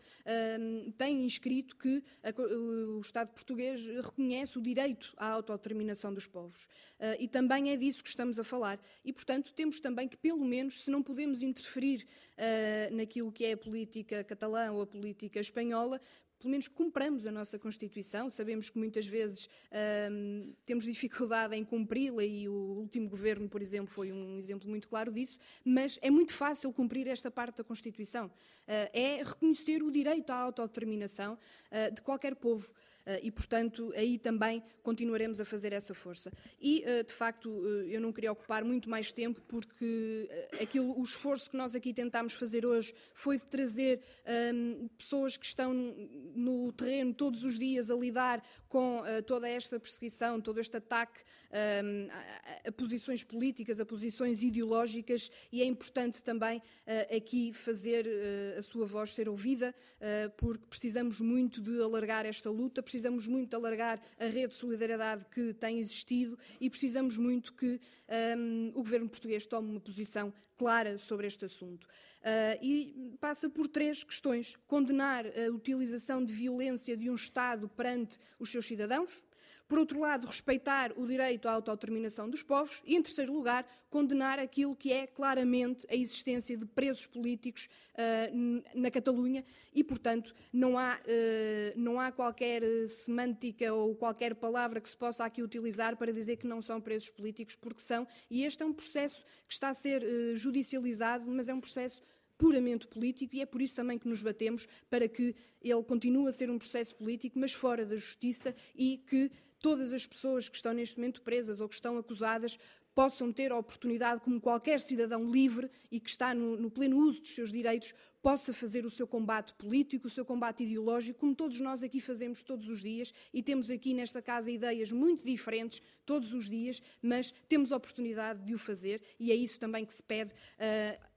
tem inscrito que a, o Estado português reconhece o direito à autodeterminação dos povos. Uh, e também é disso que estamos a falar. E, portanto, temos também que, pelo menos, se não podemos interferir uh, naquilo que é a política catalã ou a política espanhola, pelo menos cumpramos a nossa Constituição. Sabemos que muitas vezes hum, temos dificuldade em cumpri-la e o último governo, por exemplo, foi um exemplo muito claro disso, mas é muito fácil cumprir esta parte da Constituição. Uh, é reconhecer o direito à autodeterminação uh, de qualquer povo. Eh, e, portanto, aí também continuaremos a fazer essa força. E, eh, de facto, eh, eu não queria ocupar muito mais tempo, porque aquilo, o esforço que nós aqui tentámos fazer hoje foi de trazer um, ehm, pessoas que estão no terreno todos os dias a lidar com uh, toda esta perseguição, todo este ataque um, ehm, a, a, posições políticas, a posições ideológicas, e é importante também uh, aqui fazer uh, a sua voz ser ouvida, porque precisamos muito de alargar esta luta, precisamos muito de alargar a rede de solidariedade que tem existido e precisamos muito que um, o governo português tome uma posição clara sobre este assunto. Uh, e passa por três questões: condenar a utilização de violência de um Estado perante os seus cidadãos, por outro lado, respeitar o direito à autodeterminação dos povos e, em terceiro lugar, condenar aquilo que é claramente a existência de presos políticos uh, na Catalunha. E, portanto, não há, uh, não há qualquer semântica ou qualquer palavra que se possa aqui utilizar para dizer que não são presos políticos, porque são, e este é um processo que está a ser uh, judicializado, mas é um processo puramente político e é por isso também que nos batemos para que ele continue a ser um processo político, mas fora da justiça e que todas as pessoas que estão neste momento presas ou que estão acusadas possam ter a oportunidade, como qualquer cidadão livre e que está no, no, pleno uso dos seus direitos, possa fazer o seu combate político, o seu combate ideológico, como todos nós aqui fazemos todos os dias e temos aqui nesta casa ideias muito diferentes todos os dias, mas temos a oportunidade de o fazer e é isso também que se pede. Uh,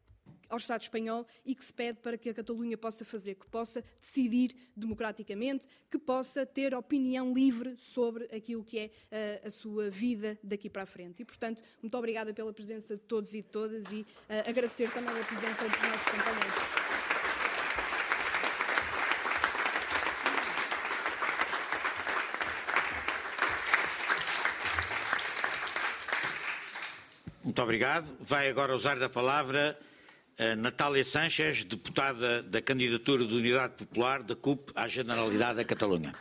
ao Estado espanhol e que se pede para que a Catalunha possa fazer, que possa decidir democraticamente, que possa ter opinião livre sobre aquilo que é uh, a sua vida daqui para a frente. E, portanto, muito obrigada pela presença de todos e de todas e uh, agradecer também a presença dos nossos companheiros. Muito obrigado. Vai agora usar da palavra Natália Sanches, deputada da candidatura de Unidade Popular da CUP à Generalidade da Catalunha.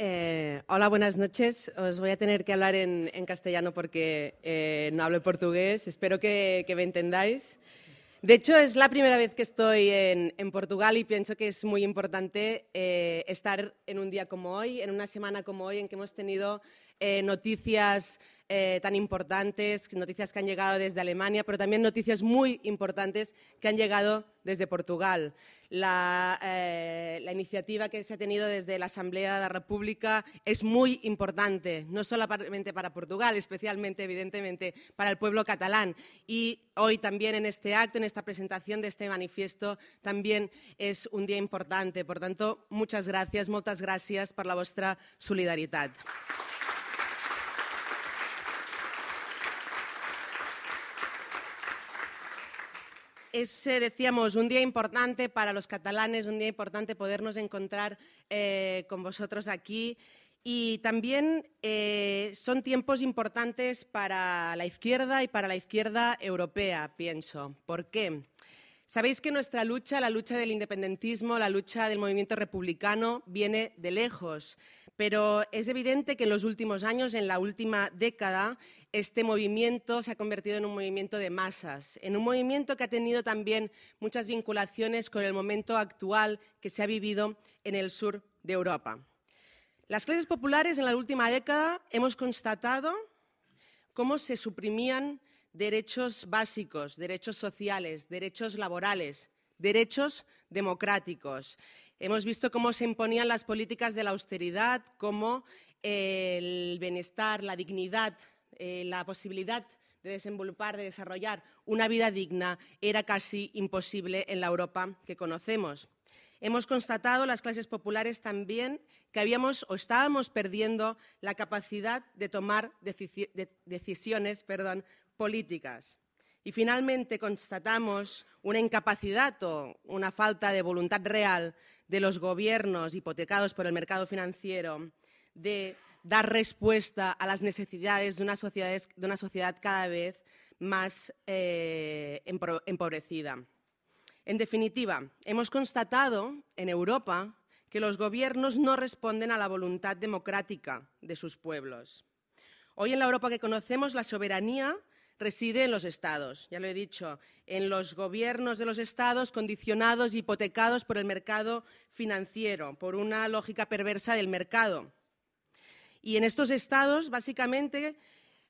Eh, hola, buenas noches. Os voy a tener que hablar en, en castellano porque eh, no hablo portugués. Espero que, que me entendáis. De hecho, es la primera vez que estoy en, Portugal y pienso que es muy importante eh, estar en un día como hoy, en una semana como hoy, en que hemos tenido eh, noticias eh, tan importantes, noticias que han llegado desde Alemania, pero también noticias muy importantes que han llegado desde Portugal. La, eh, la, iniciativa que se ha tenido desde la Asamblea de la República es muy importante, no solamente para Portugal, especialmente, evidentemente, para el pueblo catalán. Y hoy también en este acto, en esta presentación de este manifiesto, también es un día importante. Por tanto, muchas gracias, muchas gracias por la vuestra solidaridad. Es, eh, decíamos, un día importante para los catalanes, un día importante podernos encontrar eh, con vosotros aquí. Y también eh, son tiempos importantes para la izquierda y para la izquierda europea, pienso. ¿Por qué? Sabéis que nuestra lucha, la lucha del independentismo, la lucha del movimiento republicano, viene de lejos. Pero es evidente que en los últimos años, en la última década, este movimiento se ha convertido en un movimiento de masas, en un movimiento que ha tenido también muchas vinculaciones con el momento actual que se ha vivido en el sur de Europa. Las clases populares en la última década hemos constatado cómo se suprimían derechos básicos, derechos sociales, derechos laborales, derechos democráticos. Hemos visto cómo se imponían las políticas de la austeridad, cómo el bienestar, la dignidad eh, la posibilidad de desenvolupar, de desarrollar una vida digna era casi imposible en la Europa que conocemos. Hemos constatado las clases populares también que habíamos o estábamos perdiendo la capacidad de tomar decisiones políticas. Y finalmente constatamos una incapacidad o una falta de voluntad real de los gobiernos hipotecados por el mercado financiero de dar respuesta a las necesidades de una sociedad, cada vez más eh, empobrecida. En definitiva, hemos constatado en Europa que los gobiernos no responden a la voluntad democrática de sus pueblos. Hoy en la Europa que conocemos, la soberanía reside en los estados, ya lo he dicho, en los gobiernos de los estados condicionados y hipotecados por el mercado financiero, por una lógica perversa del mercado. Y en estos estados, básicamente,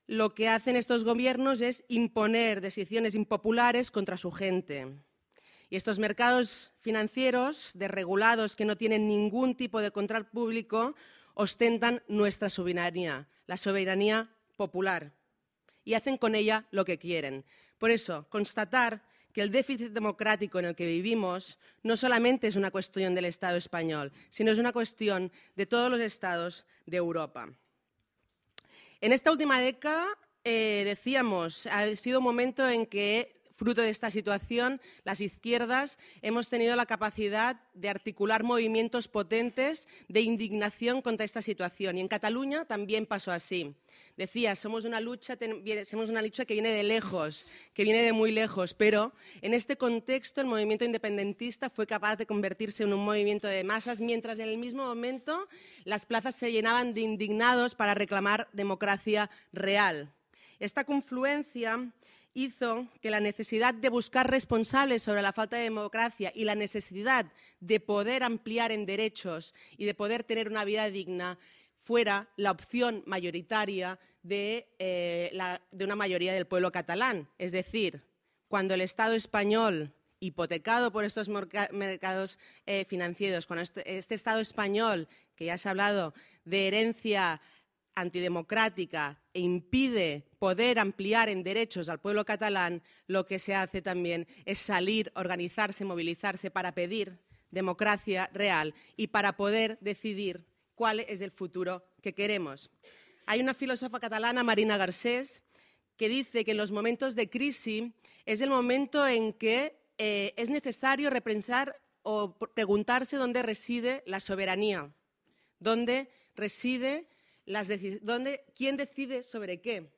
lo que hacen estos gobiernos es imponer decisiones impopulares contra su gente. Y estos mercados financieros desregulados que no tienen ningún tipo de control público ostentan nuestra soberanía, la soberanía popular, y hacen con ella lo que quieren. Por eso, constatar que el déficit democrático en el que vivimos no solamente es una cuestión del Estado español, sino es una cuestión de todos los Estados de Europa. En esta última década, eh, decíamos, ha sido un momento en que Fruto de esta situación, las izquierdas hemos tenido la capacidad de articular movimientos potentes de indignación contra esta situación. Y en Cataluña también pasó así. Decía, somos una lucha, que viene de lejos, que viene de muy lejos, pero en este contexto el movimiento independentista fue capaz de convertirse en un movimiento de masas, mientras en el mismo momento las plazas se llenaban de indignados para reclamar democracia real. Esta confluencia hizo que la necesidad de buscar responsables sobre la falta de democracia y la necesidad de poder ampliar en derechos y de poder tener una vida digna fuera la opción mayoritaria de, eh, una mayoría del pueblo catalán. Es decir, cuando el Estado español hipotecado por estos mercados eh, financieros, con este, este, Estado español, que ya se ha hablado de herencia antidemocrática e impide poder ampliar en derechos al pueblo catalán, lo que se hace también es salir, organizarse, movilizarse para pedir democracia real y para poder decidir cuál es el futuro que queremos. Hay una filósofa catalana, Marina Garcés, que dice que en los momentos de crisis es el momento en que eh, es necesario repensar o preguntarse dónde reside la soberanía, dónde reside ¿quién decide sobre qué?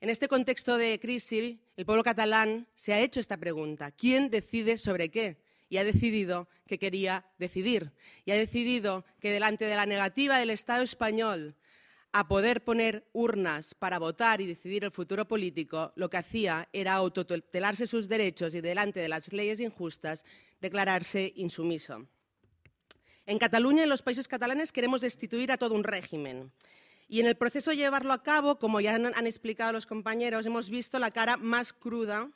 En este contexto de crisis, el pueblo catalán se ha hecho esta pregunta. ¿Quién decide sobre qué? Y ha decidido que quería decidir. Y ha decidido que delante de la negativa del Estado español a poder poner urnas para votar y decidir el futuro político, lo que hacía era autotutelarse sus derechos y delante de las leyes injustas declararse insumiso. En Cataluña en los países catalanes queremos destituir a todo un régimen. Y en el proceso de llevarlo a cabo, como ya han explicado los compañeros, hemos visto la cara más cruda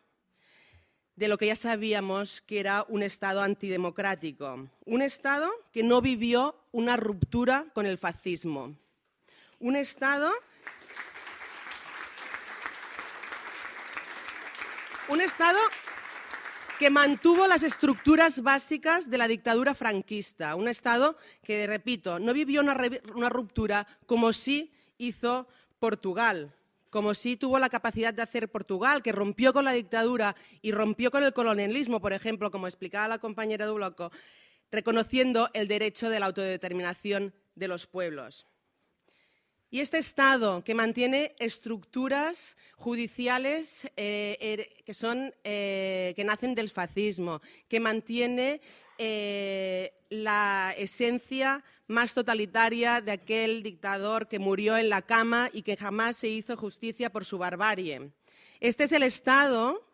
de lo que ya sabíamos que era un Estado antidemocrático. Un Estado que no vivió una ruptura con el fascismo. Un Estado un Estado que mantuvo las estructuras básicas de la dictadura franquista, un Estado que, repito, no vivió una, ruptura como sí hizo Portugal, como sí tuvo la capacidad de hacer Portugal, que rompió con la dictadura y rompió con el colonialismo, por ejemplo, como explicaba la compañera de Bloco, reconociendo el derecho de la autodeterminación de los pueblos. Y este Estado que mantiene estructuras judiciales eh, er, que, son, eh, que nacen del fascismo, que mantiene eh, la esencia más totalitaria de aquel dictador que murió en la cama y que jamás se hizo justicia por su barbarie. Este es el Estado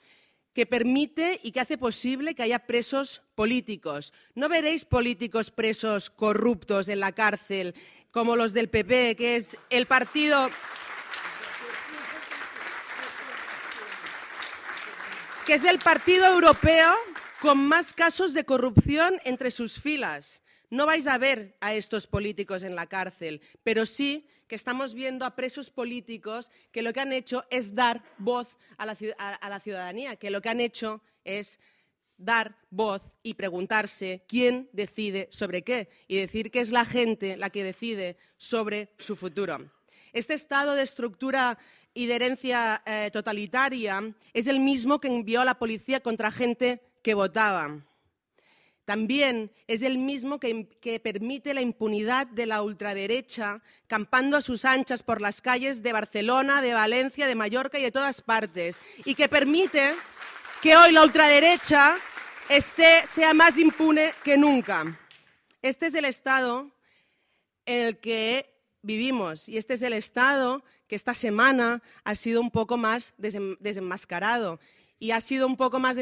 que permite y que hace posible que haya presos políticos. No veréis políticos presos corruptos en la cárcel como los del PP, que es el partido que es el partido europeo con más casos de corrupción entre sus filas. No vais a ver a estos políticos en la cárcel, pero sí que estamos viendo a presos políticos que lo que han hecho es dar voz a la, a la ciudadanía, que lo que han hecho es dar voz y preguntarse quién decide sobre qué y decir que es la gente la que decide sobre su futuro. Este estado de estructura y de herencia eh, totalitaria es el mismo que envió a la policía contra gente que votaba. también es el mismo que, que, permite la impunidad de la ultraderecha campando a sus anchas por las calles de Barcelona, de Valencia, de Mallorca y de todas partes, y que permite que hoy la ultraderecha esté, sea más impune que nunca. Este es el Estado en el que vivimos y este es el Estado que esta semana ha sido un poco más desenmascarado y ha sido un poco más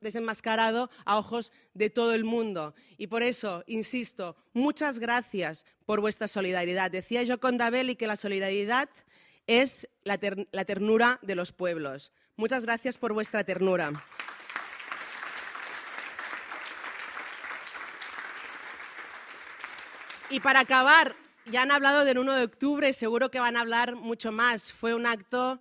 desenmascarado a ojos de todo el mundo. Y por eso, insisto, muchas gracias por vuestra solidaridad. Decía yo con Dabelli que la solidaridad es la, ter la ternura de los pueblos. Muchas gracias por vuestra ternura. Y para acabar, ya han hablado del 1 de octubre, seguro que van a hablar mucho más. Fue un acto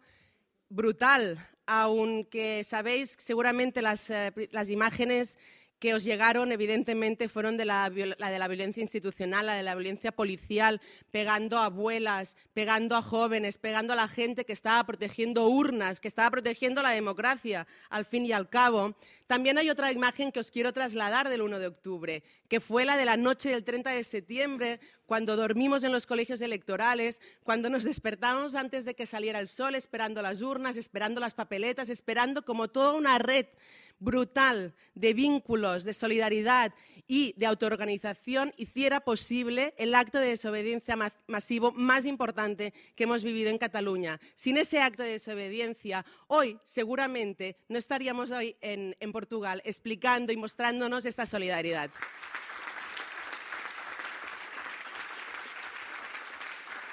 brutal, aunque sabéis seguramente las, eh, las imágenes que os llegaron, evidentemente, fueron de la, de la violencia institucional, la de la violencia policial, pegando a abuelas, pegando a jóvenes, pegando a la gente que estaba protegiendo urnas, que estaba protegiendo la democracia, al fin y al cabo. También hay otra imagen que os quiero trasladar del 1 de octubre, que fue la de la noche del 30 de septiembre, cuando dormimos en los colegios electorales, cuando nos despertamos antes de que saliera el sol, esperando las urnas, esperando las papeletas, esperando como toda una red brutal de vínculos, de solidaridad y de autoorganización hiciera posible el acto de desobediencia masivo más importante que hemos vivido en Cataluña. Sin ese acto de desobediencia, hoy seguramente no estaríamos hoy en, Portugal explicando y mostrándonos esta solidaridad.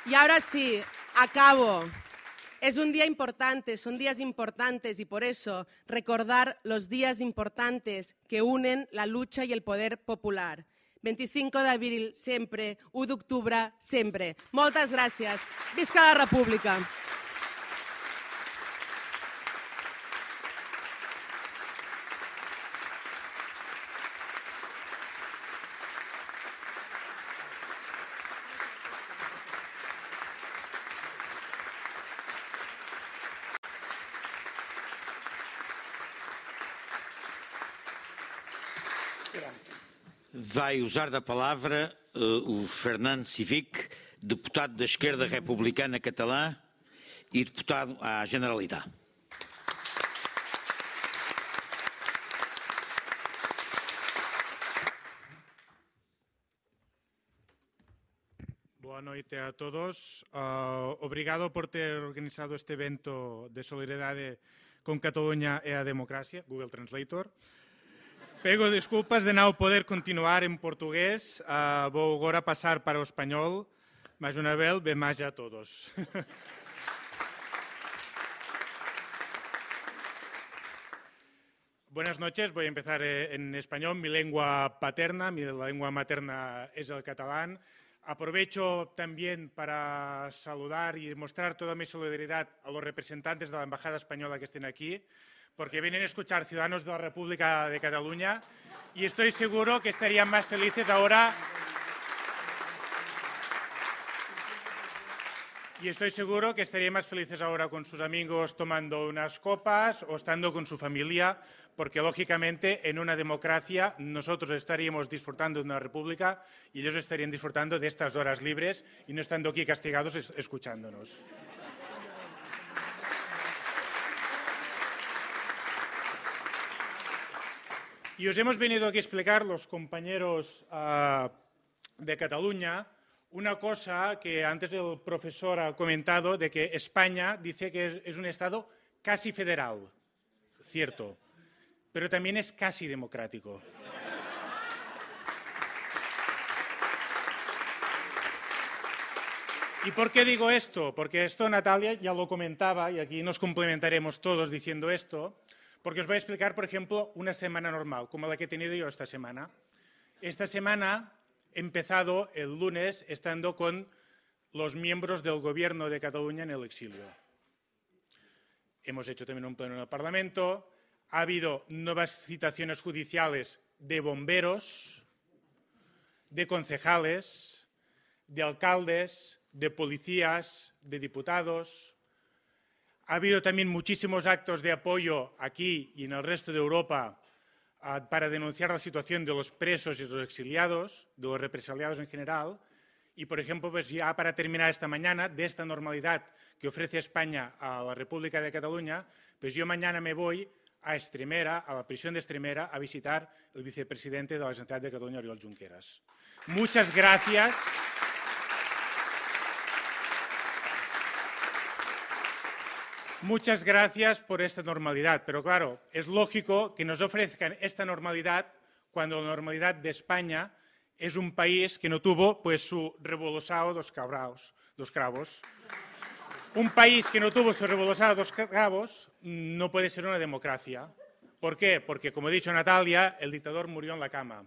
Y ahora sí, acabo. Es un día importante, son días importantes y por eso recordar los días importantes que unen la lucha y el poder popular. 25 d'abril sempre, 1 d'octubre sempre. Moltes gràcies. Visca la República. Vai usar da palavra uh, o Fernando Civic, deputado da esquerda republicana catalã e deputado à Generalitat. Boa noite a todos. Uh, obrigado por ter organizado este evento de solidariedade con Cataluña e a democracia, Google Translator. Pego desculpas de não poder continuar em português. Uh, vou agora passar para o espanhol. Mais uma vez, bem mais a todos. Buenas noches, voy a empezar eh, en español, mi lengua paterna, mi lengua materna es el catalán. Aprovecho también para saludar y mostrar toda mi solidaridad a los representantes de la Embajada Española que estén aquí, porque vienen a escuchar ciudadanos de la República de Cataluña y estoy seguro que estarían más felices ahora. Y estoy seguro que estarían más felices ahora con sus amigos tomando unas copas o estando con su familia, porque lógicamente en una democracia nosotros estaríamos disfrutando de una república y ellos estarían disfrutando de estas horas libres y no estando aquí castigados escuchándonos. Y os hemos venido aquí a explicar, los compañeros uh, de Cataluña, una cosa que antes el profesor ha comentado, de que España dice que es, es un Estado casi federal, cierto, pero también es casi democrático. ¿Y por qué digo esto? Porque esto Natalia ya lo comentaba y aquí nos complementaremos todos diciendo esto. Porque os voy a explicar, por ejemplo, una semana normal, como la que he tenido yo esta semana. Esta semana he empezado el lunes estando con los miembros del Gobierno de Cataluña en el exilio. Hemos hecho también un pleno en el Parlamento. Ha habido nuevas citaciones judiciales de bomberos, de concejales, de alcaldes, de policías, de diputados, ha habido también muchísimos actos de apoyo aquí y en el resto de Europa ah, para denunciar la situación de los presos y los exiliados, de los represaliados en general. Y, por ejemplo, pues ya para terminar esta mañana, de esta normalidad que ofrece España a la República de Cataluña, pues yo mañana me voy a Estremera, a la prisión de Estremera, a visitar el vicepresidente de la Generalitat de Cataluña, Oriol Junqueras. Muchas gracias. Muchas gracias por esta normalidad, pero claro, es lógico que nos ofrezcan esta normalidad cuando la normalidad de España es un país que no tuvo pues su revolosado dos cabraos, dos cravos. Un país que no tuvo su revolosado dos cravos no puede ser una democracia. ¿Por qué? Porque, como ha dicho Natalia, el dictador murió en la cama.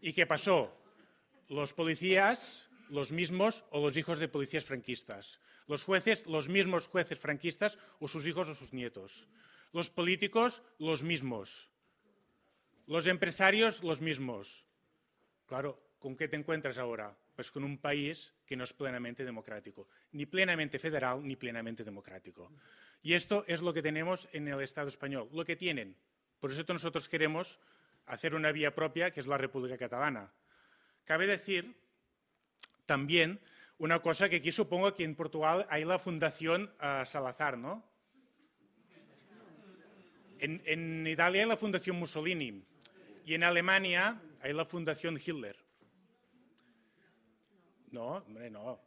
¿Y qué pasó? Los policías, los mismos o los hijos de policías franquistas. Los jueces, los mismos jueces franquistas o sus hijos o sus nietos. Los políticos, los mismos. Los empresarios, los mismos. Claro, ¿con qué te encuentras ahora? Pues con un país que no es plenamente democrático, ni plenamente federal ni plenamente democrático. Y esto es lo que tenemos en el Estado español, lo que tienen. Por eso nosotros queremos hacer una vía propia, que es la República Catalana. Cabe decir también una cosa que aquí supongo que en Portugal hay la Fundación uh, Salazar, ¿no? En, en, Italia hay la Fundación Mussolini y en Alemania hay la Fundación Hitler. No, hombre, no.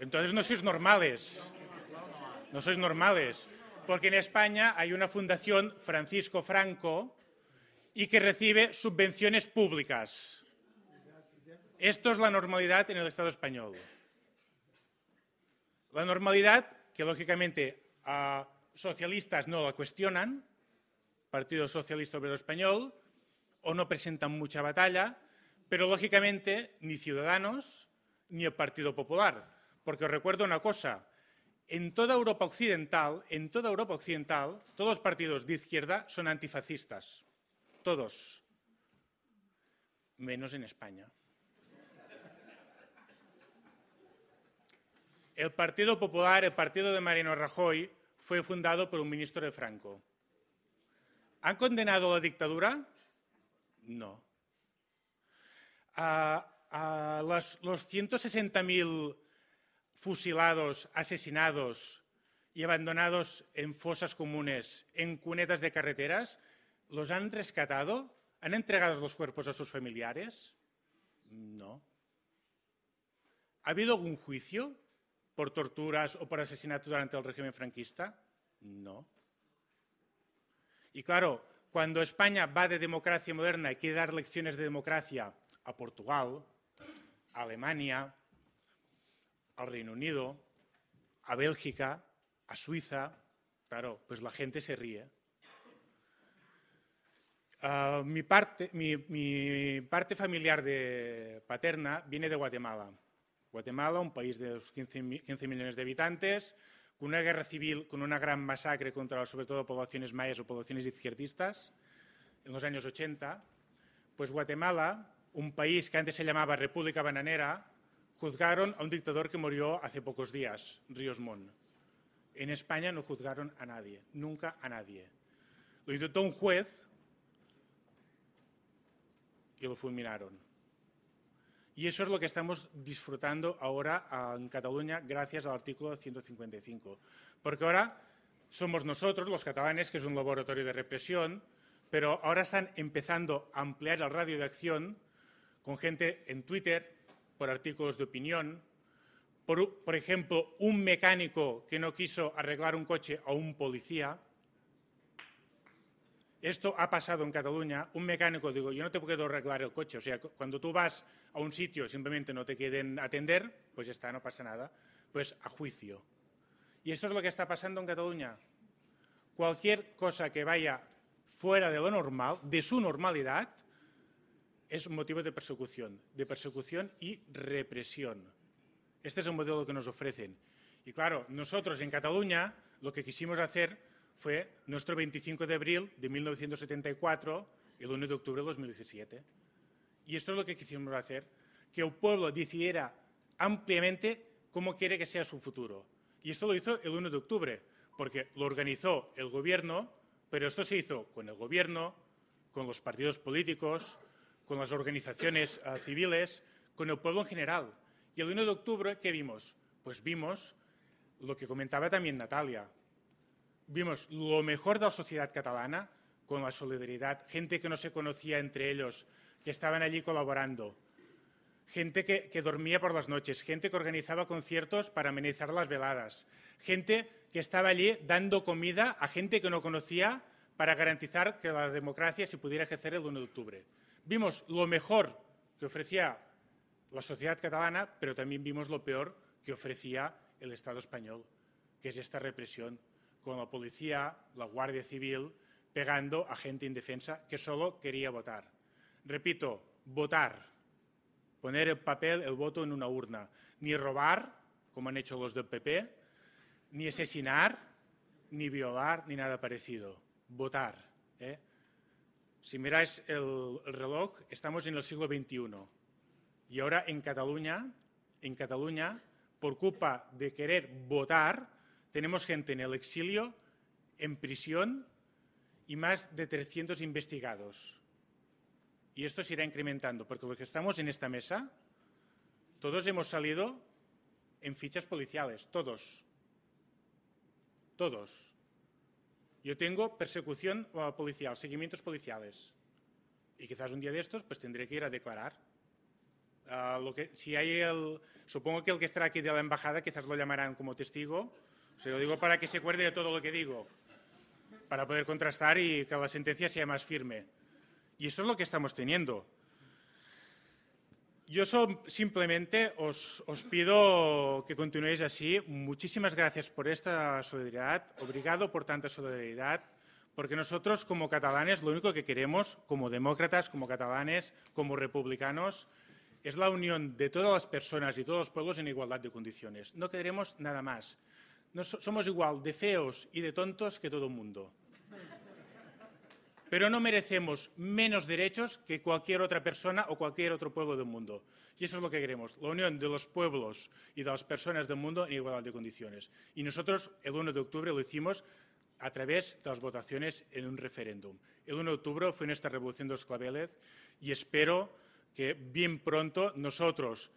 Entonces no sois normales. No sois normales. Porque en España hay una fundación Francisco Franco y que recibe subvenciones públicas. Esto es la normalidad en el Estado español. La normalidad, que lógicamente a socialistas no la cuestionan, Partido Socialista Obrero Español, o no presentan mucha batalla, pero lógicamente ni Ciudadanos ni el Partido Popular. Porque os recuerdo una cosa, en toda Europa Occidental, en toda Europa Occidental, todos los partidos de izquierda son antifascistas. Todos. Menos en España. El Partido Popular, el partido de Mariano Rajoy, fue fundado por un ministro de Franco. ¿Han condenado la dictadura? No. A, los, los 160.000 fusilados, asesinados y abandonados en fosas comunes, en cunetas de carreteras, ¿los han rescatado? ¿Han entregado los cuerpos a sus familiares? No. ¿Ha habido algún juicio por torturas o por asesinato durante el régimen franquista? No. Y claro, cuando España va de democracia moderna y quiere dar lecciones de democracia a Portugal, a Alemania, al Reino Unido, a Bélgica, a Suiza, claro, pues la gente se ríe. Uh, mi, parte, mi, mi, parte, familiar paterna viene de Guatemala. Guatemala, un país de 15, 15, millones de habitantes, con una guerra civil, con una gran masacre contra sobre todo poblaciones mayas o poblaciones izquierdistas en los años 80, pues Guatemala, un país que antes se llamaba República Bananera, juzgaron a un dictador que murió hace pocos días, Ríos Montt. En España no juzgaron a nadie, nunca a nadie. Lo intentó un juez y lo fulminaron. Y eso es lo que estamos disfrutando ahora en Cataluña gracias al artículo 155. Porque ahora somos nosotros, los catalanes, que es un laboratorio de represión, pero ahora están empezando a ampliar el radio de acción con gente en Twitter, por artículos de opinión, por, por, ejemplo, un mecánico que no quiso arreglar un coche a un policía. Esto ha pasado en Cataluña. Un mecánico, digo, yo no te puedo arreglar el coche. O sea, cuando tú vas a un sitio simplemente no te quieren atender, pues ya está, no pasa nada. Pues a juicio. Y esto es lo que está pasando en Cataluña. Cualquier cosa que vaya fuera de lo normal, de su normalidad, es un motivo de persecución, de persecución y represión. Este es el modelo que nos ofrecen. Y claro, nosotros en Cataluña lo que quisimos hacer fue nuestro 25 de abril de 1974 y el 1 de octubre de 2017. Y esto es lo que quisimos hacer, que el pueblo decidiera ampliamente cómo quiere que sea su futuro. Y esto lo hizo el 1 de octubre, porque lo organizó el gobierno, pero esto se hizo con el gobierno, con los partidos políticos, con las organizaciones eh, civiles, con el pueblo en general. Y el 1 de octubre, ¿qué vimos? Pues vimos lo que comentaba también Natalia. Vimos lo mejor de la sociedad catalana con la solidaridad, gente que no se conocía entre ellos, que estaban allí colaborando, gente que, dormía por las noches, gente que organizaba conciertos para amenizar las veladas, gente que estaba allí dando comida a gente que no conocía para garantizar que la democracia se pudiera ejercer el 1 de octubre. Vimos lo mejor que ofrecía la sociedad catalana, pero también vimos lo peor que ofrecía el Estado español, que es esta represión, con la policía, la Guardia Civil, pegando a gente indefensa que solo quería votar. Repito, votar, poner el papel, el voto en una urna, ni robar, como han hecho los del PP, ni asesinar, ni violar, ni nada parecido. Votar. ¿eh? Si miráis el, el, reloj, estamos en el siglo XXI. Y ahora en Cataluña, en Cataluña, por culpa de querer votar, tenemos gente en el exilio, en prisión y más de 300 investigados. Y esto se irá incrementando, porque los que estamos en esta mesa, todos hemos salido en fichas policiales, todos. Todos. Yo tengo persecución policial, seguimientos policiales. Y quizás un día de estos pues tendré que ir a declarar. Uh, lo que, si hay el, supongo que el que estará aquí de la embajada quizás lo llamarán como testigo. Se lo digo para que se acuerde de todo lo que digo, para poder contrastar y que la sentencia sea más firme. Y eso es lo que estamos teniendo. Yo simplemente os, os, pido que continuéis así. Muchísimas gracias por esta solidaridad. Obrigado por tanta solidaridad. Porque nosotros, como catalanes, lo único que queremos, como demócratas, como catalanes, como republicanos, es la unión de todas las personas y todos los pueblos en igualdad de condiciones. No queremos nada más. No, somos igual de feos y de tontos que todo el mundo pero no merecemos menos derechos que cualquier otra persona o cualquier otro pueblo del mundo. Y eso es lo que queremos, la unión de los pueblos y de las personas del mundo en igualdad de condiciones. Y nosotros el 1 de octubre lo hicimos a través de las votaciones en un referéndum. El 1 de octubre fue nuestra revolución de los claveles y espero que bien pronto nosotros,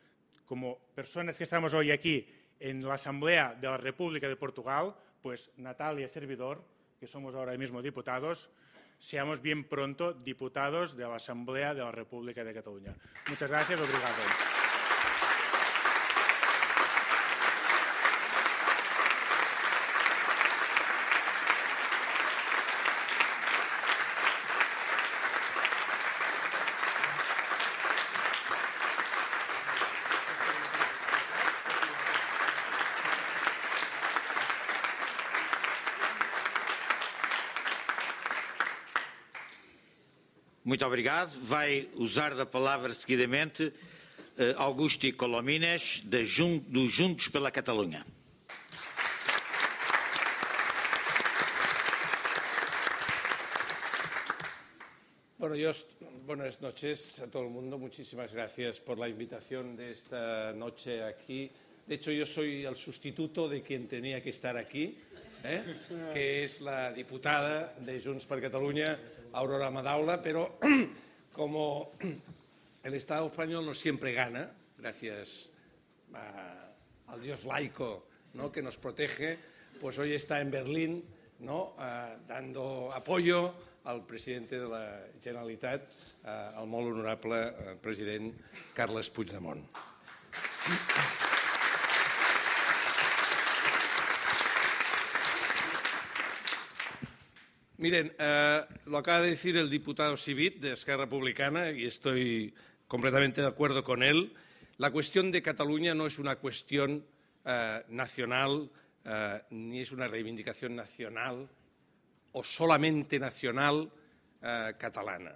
como personas que estamos hoy aquí en la Asamblea de la República de Portugal, pues Natalia, servidor, que somos ahora mismo diputados, seamos bien pronto diputados de la Asamblea de la República de Cataluña. Muchas gracias, obrigado. Muito obrigado. Vai usar da palavra seguidamente uh, Augusto Colomines, da Jun do Juntos pela Catalunha. Bueno, yo, buenas noches a todo el mundo. Muchísimas gracias por la invitación de esta noche aquí. De hecho, yo soy el sustituto de quien tenía que estar aquí, ¿eh? que es la diputada de Junts per Catalunya, Aurora Madaula, pero como el Estado español no siempre gana, gracias a, al Dios laico ¿no? que nos protege, pues hoy está en Berlín ¿no? Uh, dando apoyo al presidente de la Generalitat, uh, al molt honorable uh, president Carles Puigdemont. Miren, eh, lo acaba de decir el diputado Civit de Esquerra Republicana y estoy completamente de acuerdo con él. La cuestión de Cataluña no es una cuestión eh, nacional eh, ni es una reivindicación nacional o solamente nacional catalana.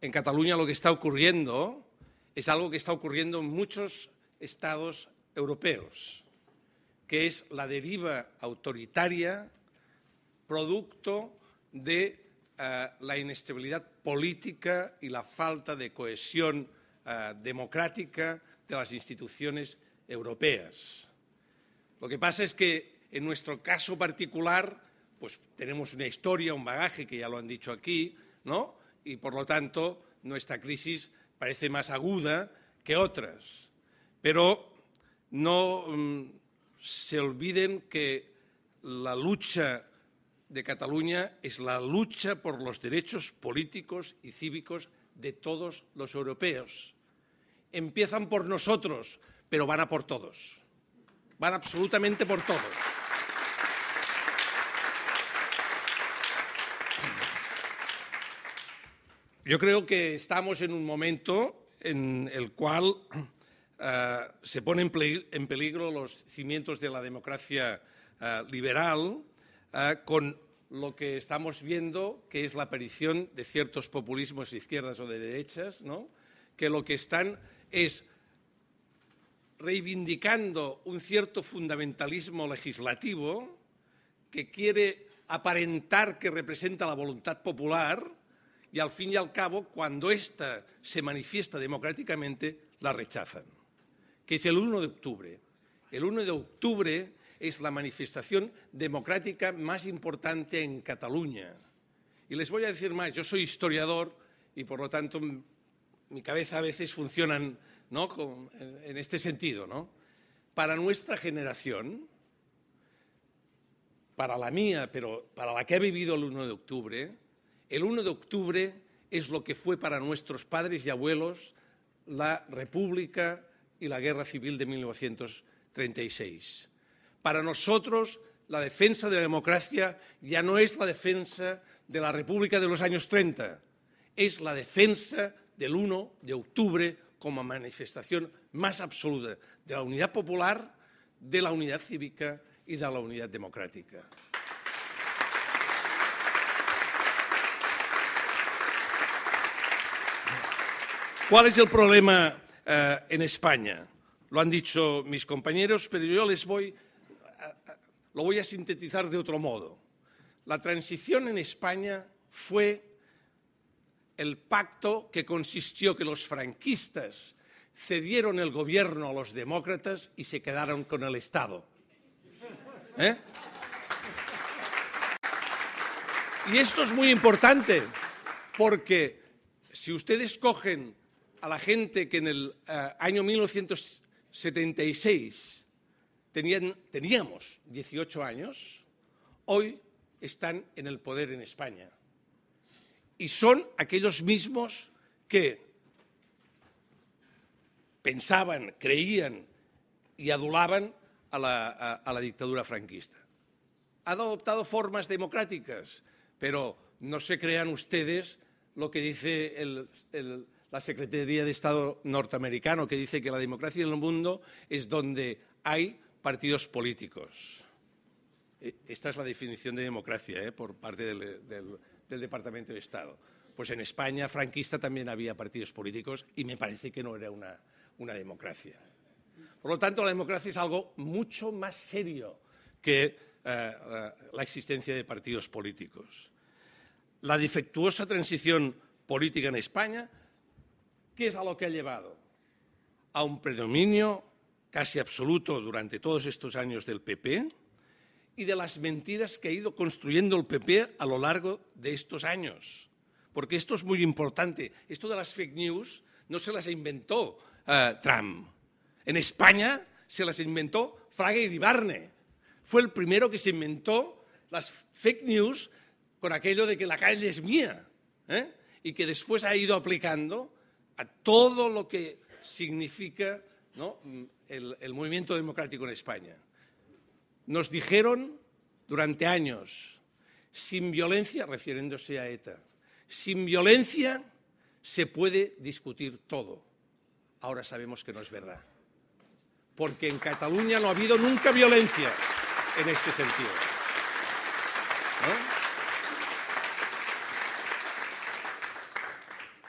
En Cataluña lo que está ocurriendo es algo que está ocurriendo en muchos estados europeos, que es la deriva autoritaria producto de uh, la inestabilidad política y la falta de cohesión uh, democrática de las instituciones europeas. Lo que pasa es que en nuestro caso particular, pues tenemos una historia, un bagaje, que ya lo han dicho aquí, ¿no? Y por lo tanto, nuestra crisis parece más aguda que otras. Pero no mm, se olviden que la lucha de Cataluña es la lucha por los derechos políticos y cívicos de todos los europeos. Empiezan por nosotros, pero van a por todos. Van absolutamente por todos. Yo creo que estamos en un momento en el cual eh, se ponen en peligro los cimientos de la democracia eh, liberal eh, con lo que estamos viendo, que es la aparición de ciertos populismos de izquierdas o de derechas, ¿no? que lo que están es reivindicando un cierto fundamentalismo legislativo que quiere aparentar que representa la voluntad popular y al fin y al cabo, cuando ésta se manifiesta democráticamente, la rechazan, que es el 1 de octubre. El 1 de octubre es la manifestación democrática más importante en Cataluña. Y les voy a decir más, yo soy historiador y por lo tanto mi cabeza a veces funciona en este sentido. ¿no? Para nuestra generación, para la mía, pero para la que ha vivido el 1 de octubre, el 1 de octubre es lo que fue para nuestros padres y abuelos la República y la Guerra Civil de 1936. Para nosotros, la defensa de la democracia ya no es la defensa de la República de los años 30, es la defensa del 1 de octubre como manifestación más absoluta de la unidad popular, de la unidad cívica y de la unidad democrática. ¿Cuál es el problema eh, en España? Lo han dicho mis compañeros, pero yo les voy lo voy a sintetizar de otro modo. La transición en España fue el pacto que consistió que los franquistas cedieron el gobierno a los demócratas y se quedaron con el Estado. ¿Eh? Y esto es muy importante, porque si ustedes cogen a la gente que en el eh, año 1976 teníamos 18 años, hoy están en el poder en España. Y son aquellos mismos que pensaban, creían y adulaban a la, dictadura franquista. Han adoptado formas democráticas, pero no se crean ustedes lo que dice la Secretaría de Estado norteamericano, que dice que la democracia en el mundo es donde hay partidos políticos. E, esta es la definición de democracia ¿eh? por parte del, Departamento de Estado. Pues en España franquista también había partidos políticos y me parece que no era una, democracia. Por lo tanto, la democracia es algo mucho más serio que eh, eh, la existencia de partidos políticos. La defectuosa transición política en España, ¿qué es a lo que ha llevado? A un predominio casi absoluto durante todos estos años del PP y de las mentiras que ha ido construyendo el PP a lo largo de estos años. Porque esto es muy importante. Esto de las fake news no se las inventó uh, Trump. En España se las inventó Fraga y Ibarne. Fue el primero que se inventó las fake news con aquello de que la calle es mía. ¿eh? Y que después ha ido aplicando a todo lo que significa ¿no? El, movimiento democrático en España. Nos dijeron durante años, sin violencia, refiriéndose a ETA, sin violencia se puede discutir todo. Ahora sabemos que no es verdad. Porque en Cataluña no ha habido nunca violencia en este sentido.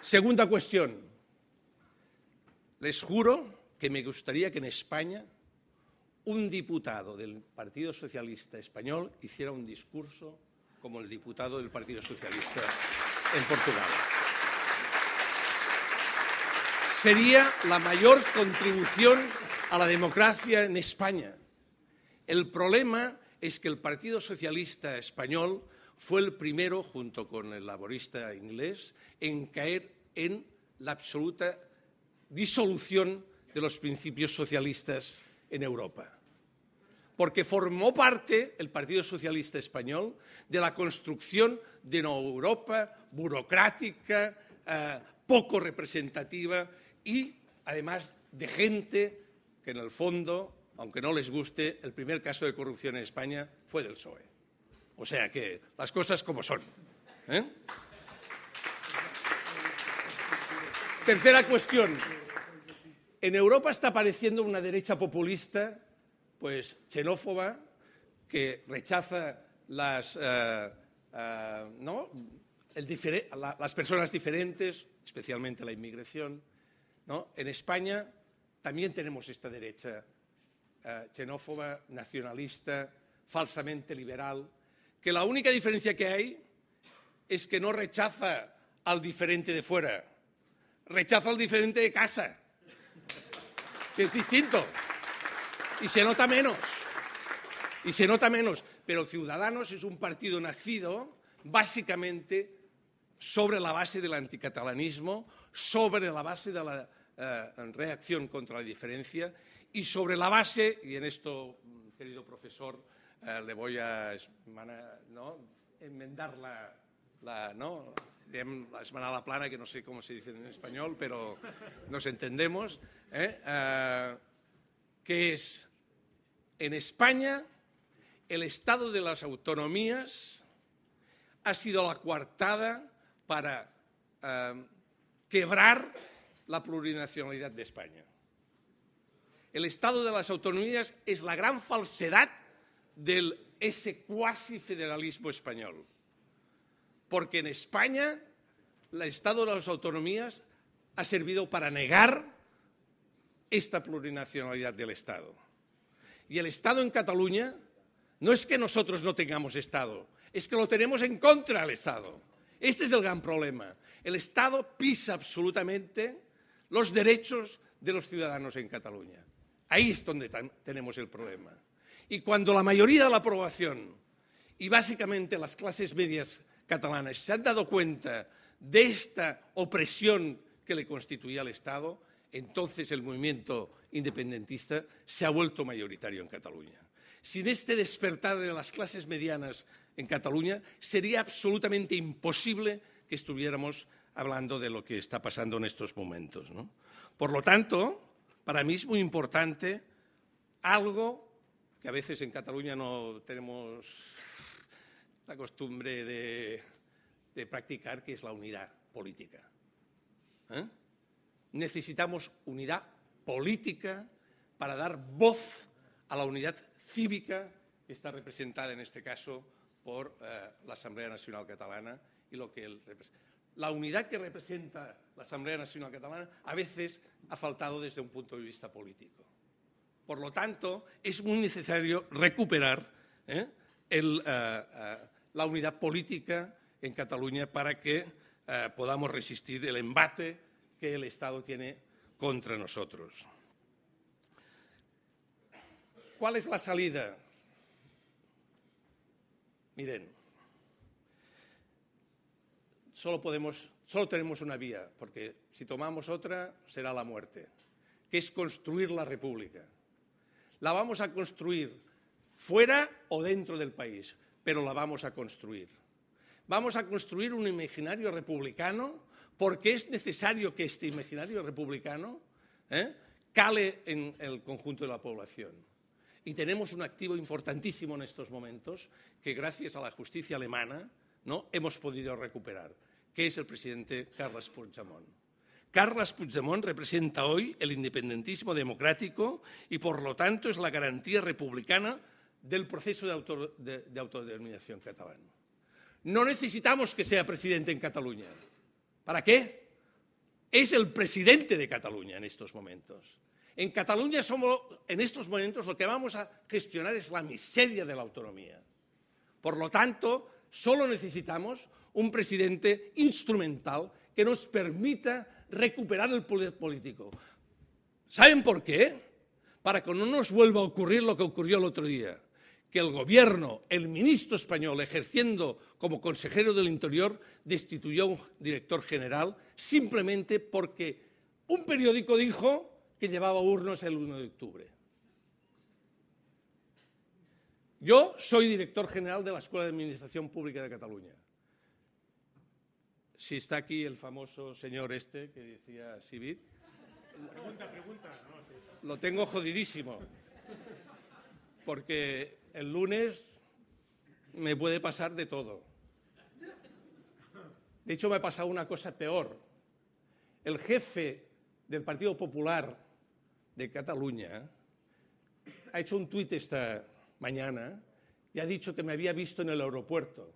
Segunda cuestión. Les juro que me gustaría que en España un diputado del Partido Socialista Español hiciera un discurso como el diputado del Partido Socialista en Portugal. Sería la mayor contribución a la democracia en España. El problema es que el Partido Socialista Español fue el primero, junto con el laborista inglés, en caer en la absoluta disolución de los principios socialistas en Europa. Porque formó parte el Partido Socialista Español de la construcción de una Europa burocrática, eh, poco representativa y, además, de gente que, en el fondo, aunque no les guste, el primer caso de corrupción en España fue del PSOE. O sea que las cosas como son. ¿eh? Tercera cuestión. En Europa está apareciendo una derecha populista, pues xenófoba, que rechaza las, eh, eh, ¿no? Las personas diferentes, especialmente la inmigración. ¿no? En España también tenemos esta derecha eh, xenófoba, nacionalista, falsamente liberal, que la única diferencia que hay es que no rechaza al diferente de fuera, rechaza al diferente de casa, que es distinto. Y se nota menos. Y se nota menos. Pero Ciudadanos es un partido nacido básicamente sobre la base del anticatalanismo, sobre la base de la eh, reacción contra la diferencia y sobre la base, y en esto, querido profesor, eh, le voy a enmendar la, la, ¿no? Diem la esmanar la plana, que no sé cómo se dice en español, pero nos entendemos, ¿eh? Eh, que es, en España, el estado de las autonomías ha sido la coartada para eh, quebrar la plurinacionalidad de España. El estado de las autonomías es la gran falsedad de ese cuasi federalismo español. Porque en España el estado de las autonomías ha servido para negar esta plurinacionalidad del Estado. Y el Estado en Cataluña no es que nosotros no tengamos Estado, es que lo tenemos en contra del Estado. Este es el gran problema. El Estado pisa absolutamente los derechos de los ciudadanos en Cataluña. Ahí es donde tenemos el problema. Y cuando la mayoría de la población y básicamente las clases medias catalanas se han dado cuenta de esta opresión que le constituía al Estado, entonces el movimiento independentista se ha vuelto mayoritario en Cataluña. Sin este despertar de las clases medianas en Cataluña, sería absolutamente imposible que estuviéramos hablando de lo que está pasando en estos momentos. Por lo tanto, para mí es muy importante algo que a veces en Cataluña no tenemos la costumbre de, de practicar, que es la unidad política. ¿Eh? Necesitamos unidad política para dar voz a la unidad cívica que está representada en este caso por eh, la Asamblea Nacional Catalana y lo que él representa. La unidad que representa la Asamblea Nacional Catalana a veces ha faltado desde un punto de vista político. Por lo tanto, es muy necesario recuperar ¿eh? el, eh, eh, la unidad política en Cataluña para que eh, podamos resistir el embate que el Estado tiene contra nosotros. ¿Cuál es la salida? Miren, solo, podemos, solo tenemos una vía, porque si tomamos otra será la muerte, que es construir la República. La vamos a construir fuera o dentro del país, pero la vamos a construir. Vamos a construir un imaginario republicano porque es necesario que este imaginario republicano ¿eh? cale en el conjunto de la población. Y tenemos un activo importantísimo en estos momentos que gracias a la justicia alemana ¿no? hemos podido recuperar, que es el presidente Carles Puigdemont. Carles Puigdemont representa hoy el independentismo democrático y, por lo tanto, es la garantía republicana del proceso de, auto, de, de autodeterminación catalán. No necesitamos que sea presidente en Cataluña. ¿Para qué? Es el presidente de Cataluña en estos momentos. En Cataluña somos, en estos momentos, lo que vamos a gestionar es la miseria de la autonomía. Por lo tanto, solo necesitamos un presidente instrumental que nos permita recuperar el poder político. ¿Saben por qué? Para que no nos vuelva a ocurrir lo que ocurrió el otro día, que el gobierno, el ministro español, ejerciendo como consejero del Interior, destituyó a un director general simplemente porque un periódico dijo que llevaba urnos el 1 de octubre. Yo soy director general de la Escuela de Administración Pública de Cataluña. Si está aquí el famoso señor este que decía Civit, Pregunta, pregunta. No, sí. lo tengo jodidísimo. Porque el lunes me puede pasar de todo. De hecho, me ha pasado una cosa peor. El jefe del Partido Popular de Cataluña ha hecho un tuit esta mañana y ha dicho que me había visto en el aeropuerto.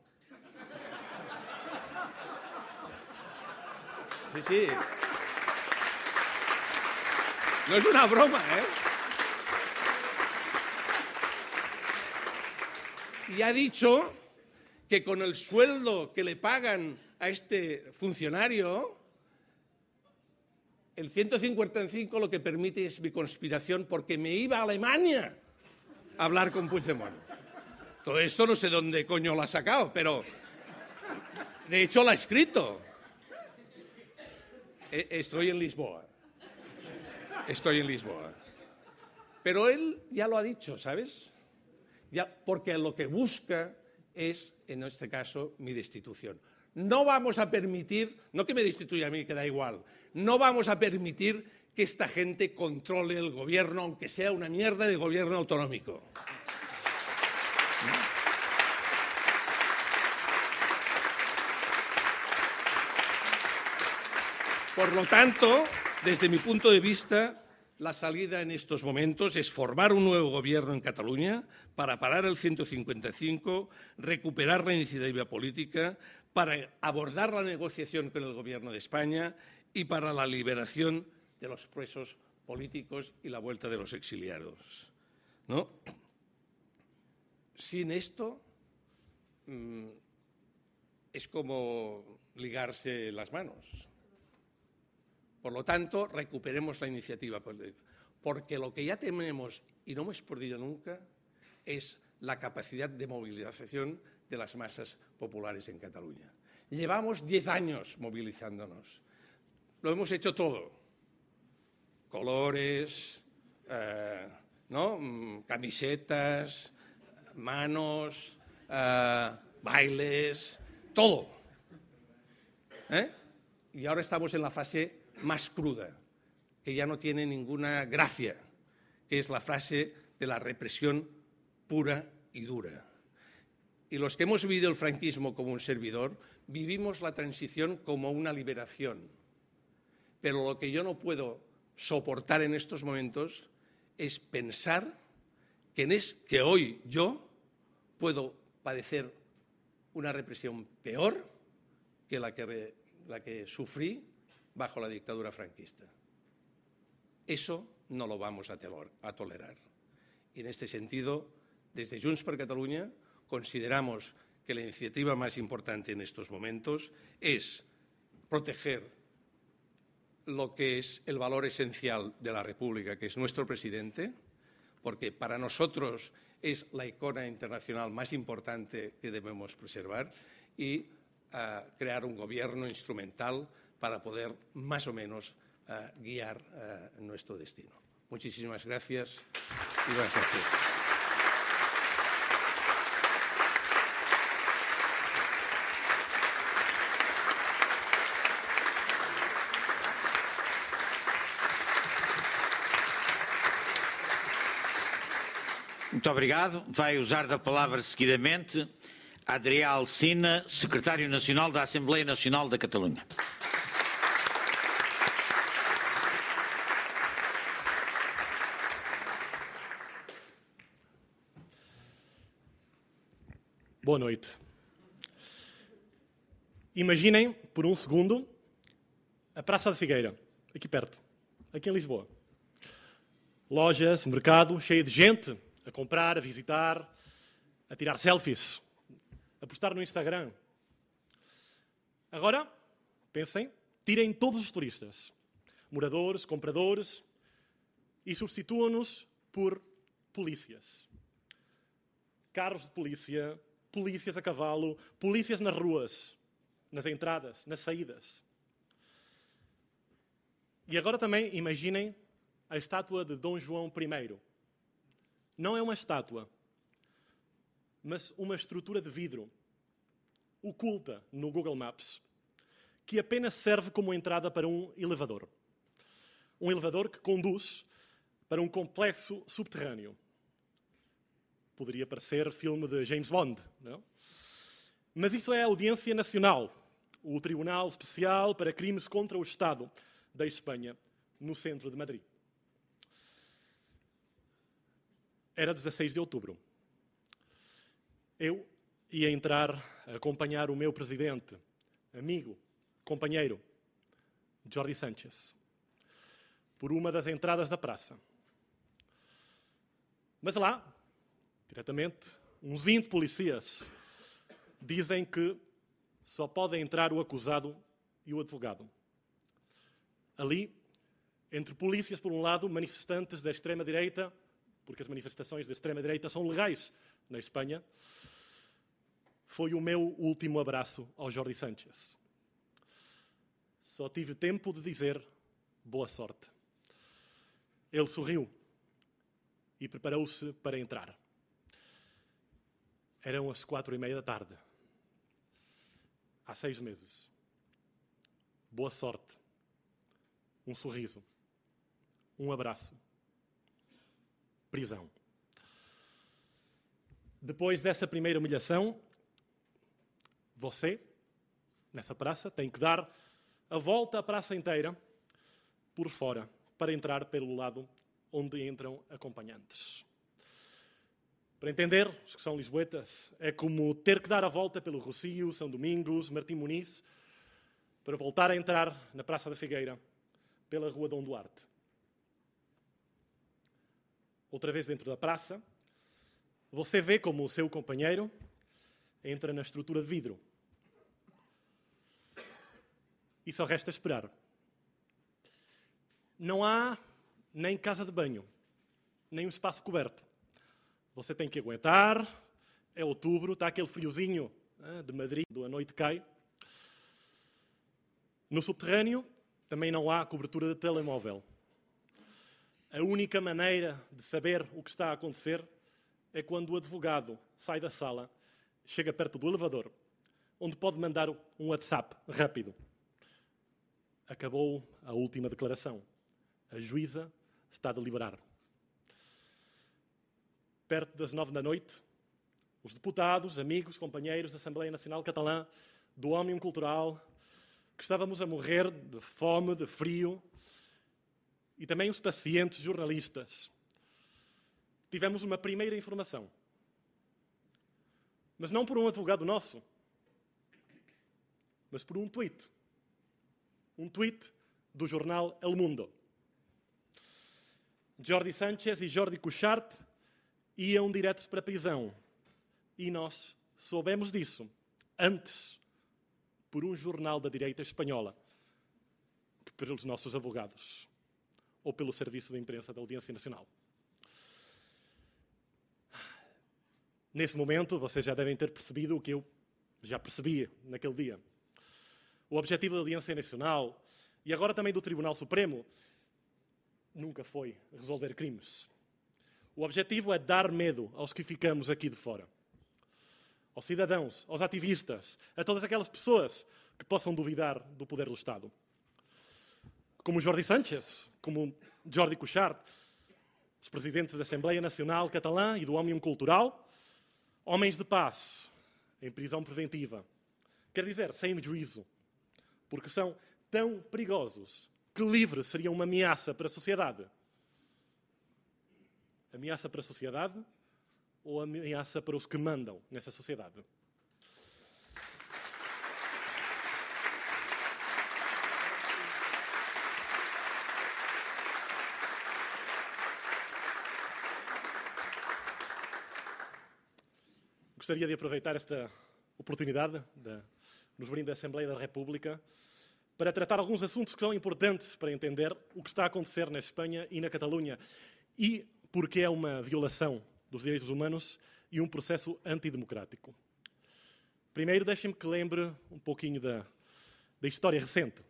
Sí, sí. No es una broma, ¿eh? Y ha dicho que con el sueldo que le pagan a este funcionario, el 155 lo que permite es mi conspiración porque me iba a Alemania a hablar con Puigdemont. Todo esto no sé dónde coño lo ha sacado, pero de hecho lo ha escrito. E- Estoy en Lisboa. Estoy en Lisboa. Pero él ya lo ha dicho, ¿sabes? Ya, porque lo que busca es, en este caso, mi destitución. No vamos a permitir, no que me destituya a mí, que da igual, no vamos a permitir que esta gente controle el gobierno, aunque sea una mierda de gobierno autonómico. Por lo tanto, desde mi punto de vista, la salida en estos momentos es formar un nuevo gobierno en Cataluña para parar el 155, recuperar la iniciativa política, para abordar la negociación con el Gobierno de España y para la liberación de los presos políticos y la vuelta de los exiliados. ¿no? Sin esto mm, es como ligarse las manos. Por lo tanto, recuperemos la iniciativa política. Porque lo que ya tenemos y no hemos perdido nunca es la capacidad de movilización de las masas populares en Cataluña. Llevamos diez años movilizándonos. Lo hemos hecho todo. Colores, eh, ¿no? Mm, camisetas, manos, eh, bailes, todo. ¿Eh? Y ahora estamos en la fase más cruda, que ya no tiene ninguna gracia, que es la frase de la represión pura y dura. Y los que hemos vivido el franquismo como un servidor, vivimos la transición como una liberación. Pero lo que yo no puedo soportar en estos momentos es pensar que, es, que hoy yo puedo padecer una represión peor que la que, la que sufrí bajo la dictadura franquista. Eso no lo vamos a, tolerar. Y en este sentido, desde Junts per Catalunya consideramos que la iniciativa más importante en estos momentos es proteger lo que es el valor esencial de la República, que es nuestro presidente, porque para nosotros es la icona internacional más importante que debemos preservar, y ah, crear un gobierno instrumental para poder más o menos ah, guiar ah, nuestro destino. Muchísimas gracias y buenas noches. Muito obrigado. Vai usar da palavra seguidamente Adrià Alcina, Secretário Nacional da Assembleia Nacional da Catalunha. Boa noite. Imaginem, por um segundo, a Praça da Figueira, aqui perto, aqui em Lisboa. Lojas, mercado, cheio de gente a comprar, a visitar, a tirar selfies, a postar no Instagram. Agora, pensem, tirem todos os turistas, moradores, compradores, e substituam-nos por polícias. carros de polícia, polícias a cavalo, polícias nas ruas, nas entradas, nas saídas. E agora também imaginem a estátua de Dom João I. Não é uma estátua, mas uma estrutura de vidro oculta no Google Maps, que apenas serve como entrada para um elevador. Um elevador que conduz para um complexo subterrâneo. Poderia parecer filme de James Bond, não? Mas isso é a Audiência Nacional, o Tribunal Especial para Crimes contra o Estado da Espanha, no centro de Madrid. Era 16 de outubro. Eu ia entrar a acompanhar o meu presidente, amigo, companheiro, Jordi Sánchez, por uma das entradas da praça. Mas lá, diretamente, uns 20 policias dizem que só pode entrar o acusado e o advogado. Ali, entre polícias por um lado, manifestantes da extrema-direita, porque as manifestações da extrema-direita são legais na Espanha, foi o meu último abraço ao Jordi Sánchez. Só tive tempo de dizer boa sorte. Ele sorriu e preparou-se para entrar. Eram as quatro e meia da tarde. Há seis meses. Boa sorte. Um sorriso. Um abraço. Prisão. Depois dessa primeira humilhação, você, nessa praça, tem que dar a volta à praça inteira por fora para entrar pelo lado onde entram acompanhantes. Para entender, os que são lisboetas, é como ter que dar a volta pelo Rocio, São Domingos, Martim Muniz, para voltar a entrar na Praça da Figueira, pela Rua Dom Duarte. Outra vez dentro da praça, você vê como o seu companheiro entra na estrutura de vidro. E só resta esperar. Não há nem casa de banho, nem um espaço coberto. Você tem que aguentar. É outubro, está aquele friozinho de Madrid, a noite cai. No subterrâneo também não há cobertura de telemóvel. A única maneira de saber o que está a acontecer é quando o advogado sai da sala, chega perto do elevador, onde pode mandar um WhatsApp rápido. Acabou a última declaração. A juíza está a deliberar. Perto das nove da noite, os deputados, amigos, companheiros da Assembleia Nacional Catalã, do Ómnium Cultural, que estávamos a morrer de fome, de frio, e também os pacientes jornalistas. Tivemos uma primeira informação. Mas não por um advogado nosso, mas por um tweet. Um tweet do jornal El Mundo. Jordi Sánchez e Jordi Cuchart iam diretos para a prisão. E nós soubemos disso antes por um jornal da direita espanhola que pelos nossos advogados ou pelo Serviço de Imprensa da Audiência Nacional. Nesse momento, vocês já devem ter percebido o que eu já percebia naquele dia. O objetivo da Audiência Nacional e agora também do Tribunal Supremo nunca foi resolver crimes. O objetivo é dar medo aos que ficamos aqui de fora. Aos cidadãos, aos ativistas, a todas aquelas pessoas que possam duvidar do poder do Estado. Como Jordi Sánchez, como Jordi Cuixart, os presidentes da Assembleia Nacional Catalã e do Òmnium Cultural, homens de paz, em prisão preventiva. Quer dizer, sem juízo, porque são tão perigosos que livre seria uma ameaça para a sociedade? Ameaça para a sociedade ou ameaça para os que mandam nessa sociedade? Gostaria de aproveitar esta oportunidade de nos brinde a Assembleia da República para tratar alguns assuntos que são importantes para entender o que está a acontecer na Espanha e na Catalunha e porque é uma violação dos direitos humanos e um processo antidemocrático. Primeiro, deixem-me que lembre um pouquinho da, da história recente.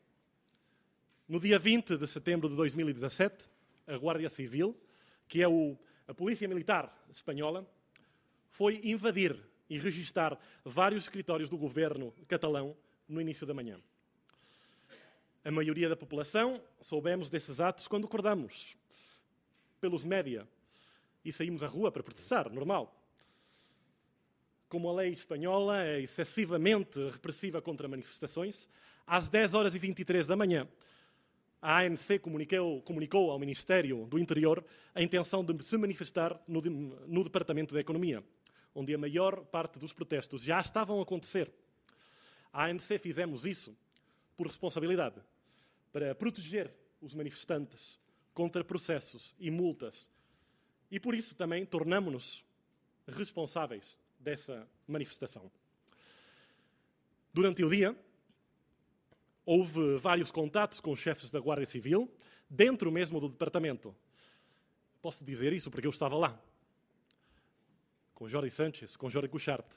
No dia 20 de setembro de 2017, a Guardia Civil, que é o, a Polícia Militar Espanhola, foi invadir e registar vários escritórios do governo catalão no início da manhã. A maioria da população soubemos desses atos quando acordamos, pelos média, e saímos à rua para protestar, normal. Como a lei espanhola é excessivamente repressiva contra manifestações, às 10 horas e 23 da manhã, a ANC comunicou, comunicou, ao Ministério do Interior a intenção de se manifestar no, no Departamento da Economia, onde a maior parte dos protestos já estavam a acontecer. A ANC fizemos isso por responsabilidade, para proteger os manifestantes contra processos e multas. E por isso também tornamos-nos responsáveis dessa manifestação. Durante o dia, houve vários contatos com os chefes da Guarda Civil, dentro mesmo do departamento. Posso dizer isso porque eu estava lá, com Jorge Sanchez, com Jorge Cuchart.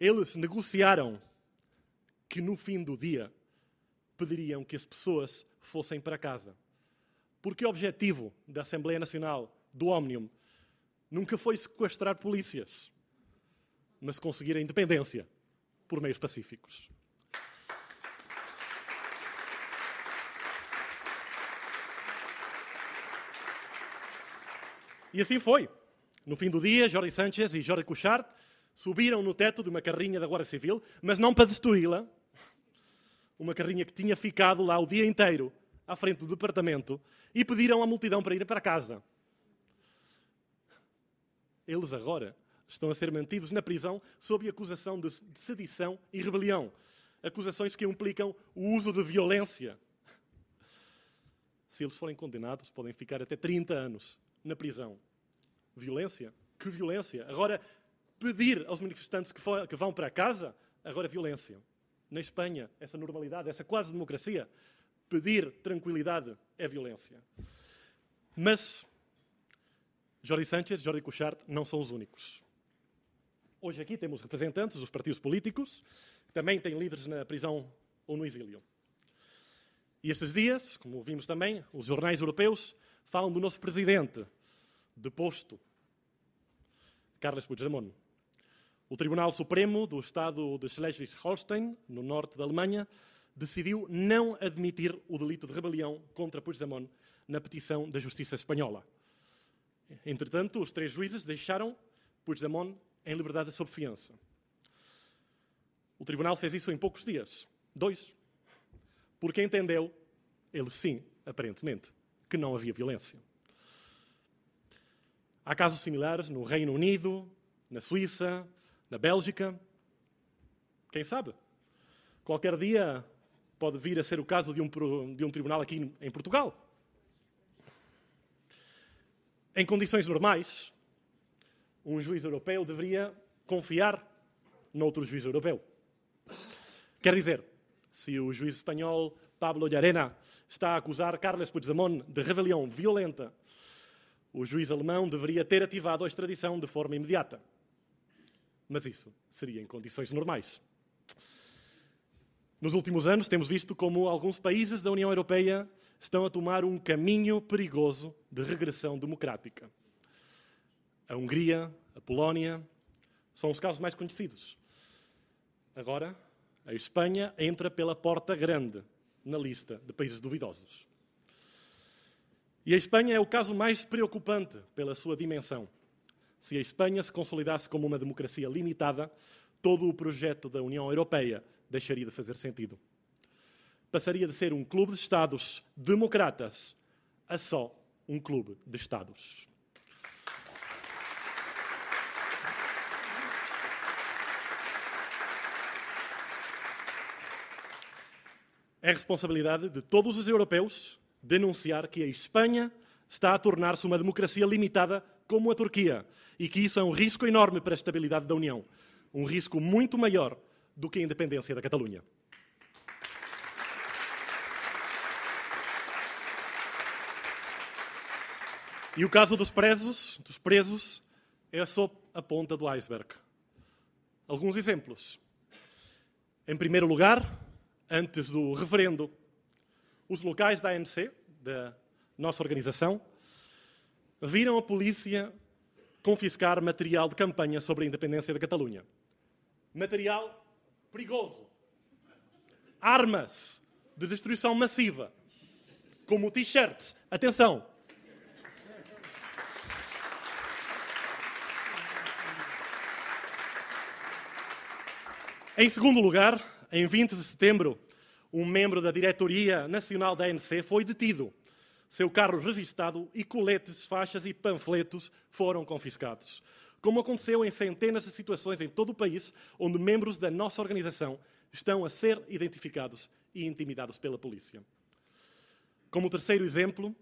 Eles negociaram que no fim do dia pediriam que as pessoas fossem para casa. Porque o objetivo da Assembleia Nacional do Omnium nunca foi sequestrar polícias, mas conseguir a independência por meios pacíficos. E assim foi. No fim do dia, Jorge Sanchez e Jorge Cuchart subiram no teto de uma carrinha da Guarda Civil, mas não para destruí-la. Uma carrinha que tinha ficado lá o dia inteiro, à frente do departamento, e pediram à multidão para ir para casa. Eles agora estão a ser mantidos na prisão sob acusação de sedição e rebelião. Acusações que implicam o uso de violência. Se eles forem condenados, podem ficar até 30 anos na prisão. Violência? Que violência! Agora, pedir aos manifestantes que, for, que vão para casa, agora violência. Na Espanha, essa normalidade, essa quase democracia, pedir tranquilidade é violência. Mas Jorge Sánchez Jorge Cuchart não são os únicos. Hoje aqui temos representantes dos partidos políticos, que também têm líderes na prisão ou no exílio. E estes dias, como vimos também, os jornais europeus falam do nosso presidente, deposto, Carles Puigdemont. O Tribunal Supremo do Estado de Schleswig-Holstein, no norte da Alemanha, decidiu não admitir o delito de rebelião contra Puigdemont na petição da Justiça Espanhola. Entretanto, os três juízes deixaram Puigdemont em liberdade sob fiança. O tribunal fez isso em poucos dias. Dois. Porque entendeu, ele sim, aparentemente, que não havia violência. Há casos similares no Reino Unido, na Suíça, na Bélgica. Quem sabe? Qualquer dia pode vir a ser o caso de um, de um tribunal aqui em Portugal. Em condições normais, um juiz europeu deveria confiar noutro juiz europeu. Quer dizer, se o juiz espanhol Pablo Llarena está a acusar Carles Puigdemont de rebelião violenta o juiz alemão deveria ter ativado a extradição de forma imediata. Mas isso seria em condições normais. Nos últimos anos, temos visto como alguns países da União Europeia estão a tomar um caminho perigoso de regressão democrática. A Hungria, a Polónia, são os casos mais conhecidos. Agora, a Espanha entra pela porta grande na lista de países duvidosos. E a Espanha é o caso mais preocupante pela sua dimensão. Se a Espanha se consolidasse como uma democracia limitada, todo o projeto da União Europeia deixaria de fazer sentido. Passaria de ser um clube de Estados democratas a só um clube de Estados. É responsabilidade de todos os europeus denunciar que a Espanha está a tornar-se uma democracia limitada como a Turquia e que isso é um risco enorme para a estabilidade da União. Um risco muito maior do que a independência da Catalunha. E o caso dos presos, dos presos é só a ponta do iceberg. Alguns exemplos. Em primeiro lugar, antes do referendo, os locais da ANC, da nossa organização, viram a polícia confiscar material de campanha sobre a independência da Catalunha. Material perigoso. Armas de destruição massiva, como t-shirts. Atenção! Em segundo lugar, em 20 de setembro, um membro da diretoria nacional da ANC foi detido. Seu carro revistado e coletes, faixas e panfletos foram confiscados. Como aconteceu em centenas de situações em todo o país, onde membros da nossa organização estão a ser identificados e intimidados pela polícia. Como terceiro exemplo,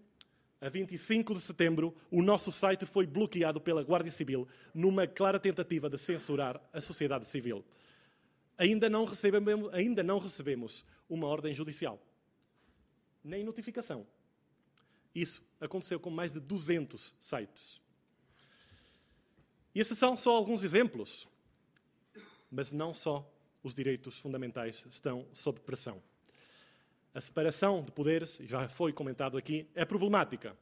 a 25 de setembro, o nosso site foi bloqueado pela Guarda Civil numa clara tentativa de censurar a sociedade civil. Ainda não recebemos, ainda não recebemos uma ordem judicial, nem notificação. Isso aconteceu com mais de 200 sites. E esses são só alguns exemplos, mas não só os direitos fundamentais estão sob pressão. A separação de poderes, já foi comentado aqui, é problemática.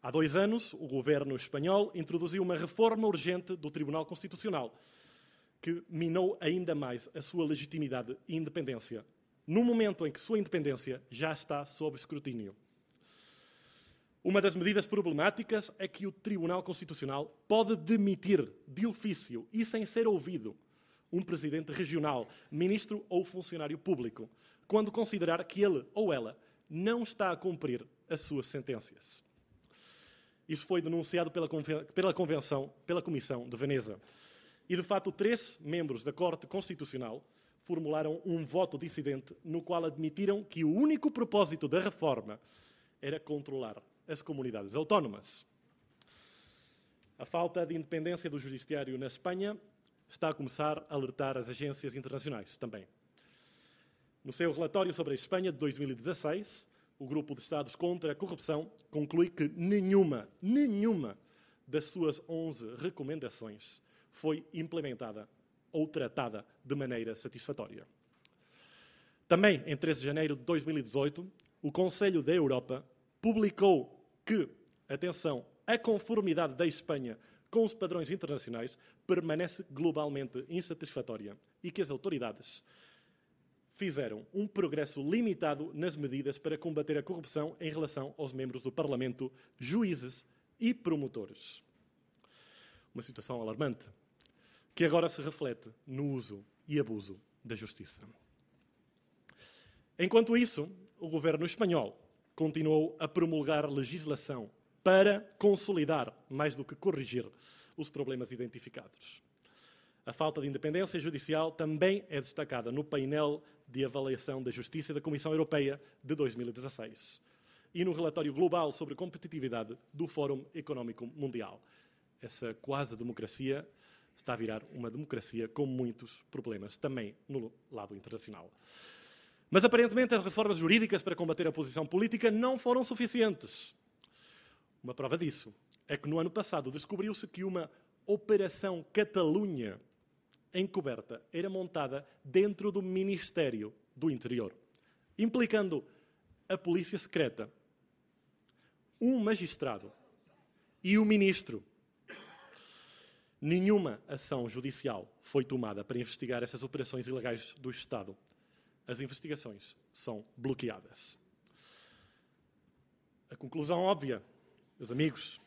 Há dois anos, o governo espanhol introduziu uma reforma urgente do Tribunal Constitucional, que minou ainda mais a sua legitimidade e independência, no momento em que sua independência já está sob escrutínio. Uma das medidas problemáticas é que o Tribunal Constitucional pode demitir de ofício e sem ser ouvido um presidente regional, ministro ou funcionário público, quando considerar que ele ou ela não está a cumprir as suas sentenças. Isso foi denunciado pela, pela Convenção, pela Comissão de Veneza. E, de fato, três membros da Corte Constitucional formularam um voto dissidente no qual admitiram que o único propósito da reforma era controlar as comunidades autónomas. A falta de independência do judiciário na Espanha está a começar a alertar as agências internacionais também. No seu relatório sobre a Espanha de 2016, o Grupo de Estados contra a Corrupção conclui que nenhuma, nenhuma das suas 11 recomendações foi implementada ou tratada de maneira satisfatória. Também, em 13 de janeiro de 2018, o Conselho da Europa publicou que, atenção, a conformidade da Espanha com os padrões internacionais permanece globalmente insatisfatória e que as autoridades fizeram um progresso limitado nas medidas para combater a corrupção em relação aos membros do Parlamento, juízes e promotores. Uma situação alarmante, que agora se reflete no uso e abuso da justiça. Enquanto isso, o governo espanhol continuou a promulgar legislação para consolidar, mais do que corrigir, os problemas identificados. A falta de independência judicial também é destacada no painel de avaliação da Justiça da Comissão Europeia de 2016 e no relatório global sobre competitividade do Fórum Económico Mundial. Essa quase democracia está a virar uma democracia com muitos problemas também no lado internacional. Mas aparentemente as reformas jurídicas para combater a oposição política não foram suficientes. Uma prova disso é que no ano passado descobriu-se que uma Operação Catalunha encoberta era montada dentro do Ministério do Interior, implicando a polícia secreta, um magistrado e o ministro. Nenhuma ação judicial foi tomada para investigar essas operações ilegais do Estado. As investigações são bloqueadas. A conclusão óbvia, meus amigos,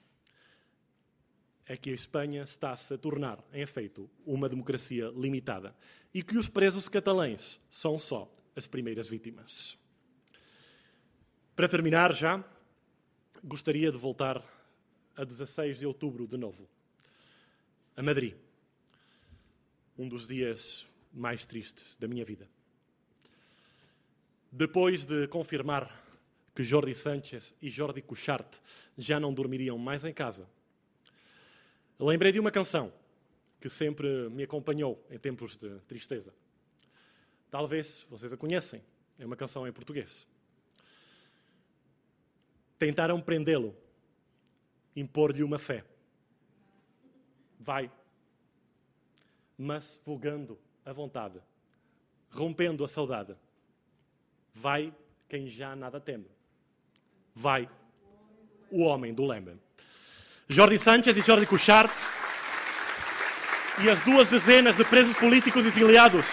é que a Espanha está-se a tornar, em efeito, uma democracia limitada e que os presos catalães são só as primeiras vítimas. Para terminar já, gostaria de voltar a 16 de outubro de novo, a Madrid, um dos dias mais tristes da minha vida. Depois de confirmar que Jordi Sánchez e Jordi Cuixart já não dormiriam mais em casa, Lembrei de uma canção que sempre me acompanhou em tempos de tristeza. Talvez vocês a conhecem. É uma canção em português. Tentaram prendê-lo, impor-lhe uma fé. Vai. Mas vogando a vontade, rompendo a saudade, vai quem já nada teme. Vai o homem do Leme. Jordi Sánchez e Jordi Cuixart e as duas dezenas de presos políticos exiliados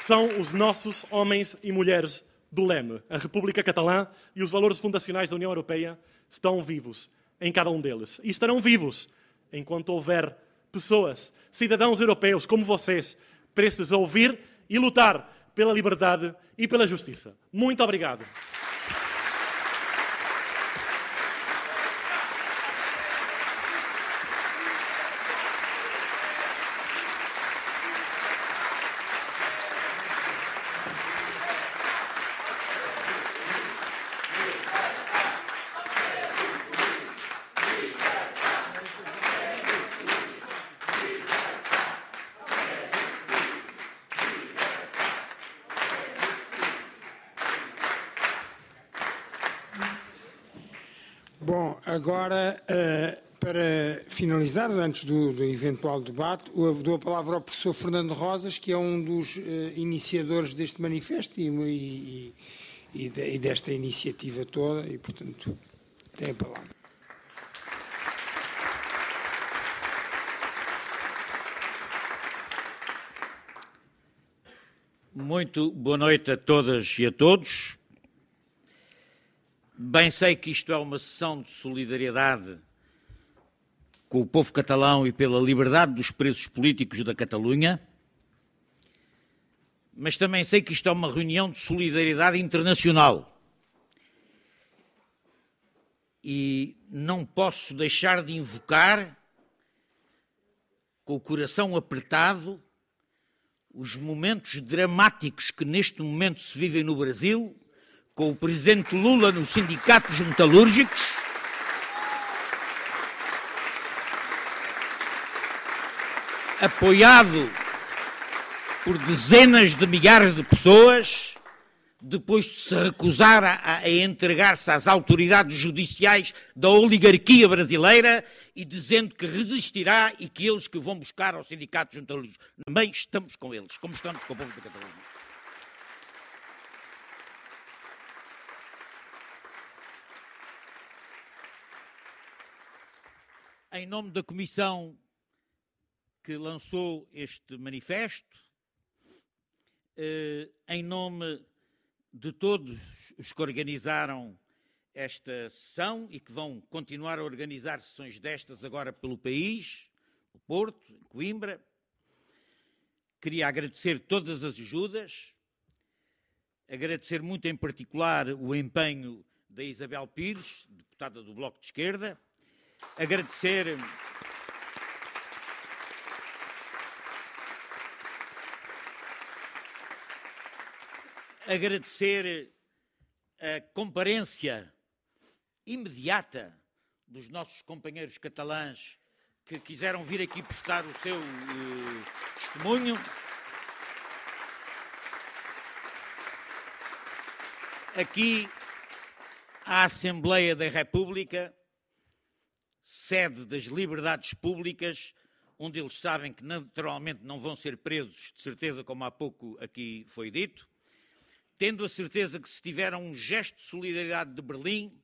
são os nossos homens e mulheres do Leme. A República Catalã e os valores fundacionais da União Europeia estão vivos em cada um deles. E estarão vivos enquanto houver pessoas, cidadãos europeus como vocês, prestes a ouvir e lutar pela liberdade e pela justiça. Muito obrigado. Bom, agora, eh, para finalizar, antes do, do eventual debate, dou a palavra ao professor Fernando Rosas, que é um dos eh, iniciadores deste manifesto e, e- e desta iniciativa toda, e, portanto, tem a palavra. Muito boa noite a todas e a todos. Bem sei que isto é uma sessão de solidariedade com o povo catalão e pela liberdade dos presos políticos da Catalunha, mas também sei que isto é uma reunião de solidariedade internacional. E não posso deixar de invocar, com o coração apertado, os momentos dramáticos que neste momento se vivem no Brasil, com o presidente Lula nos sindicatos metalúrgicos, apoiado por dezenas de milhares de pessoas, depois de se recusar a, a entregar-se às autoridades judiciais da oligarquia brasileira e dizendo que resistirá e que eles que vão buscar aos sindicatos metalúrgicos. Também estamos com eles, como estamos com o povo da Catalunha. Em nome da comissão que lançou este manifesto, eh, em nome de todos os que organizaram esta sessão e que vão continuar a organizar sessões destas agora pelo país, no Porto, em Coimbra. Queria agradecer todas as ajudas, agradecer muito em particular o empenho da Isabel Pires, deputada do Bloco de Esquerda, agradecer agradecer a comparência imediata dos nossos companheiros catalães que quiseram vir aqui prestar o seu eh, testemunho. Aqui, a Assembleia da República, sede das liberdades públicas, onde eles sabem que naturalmente não vão ser presos, de certeza, como há pouco aqui foi dito, tendo a certeza que se tiveram um gesto de solidariedade de Berlim,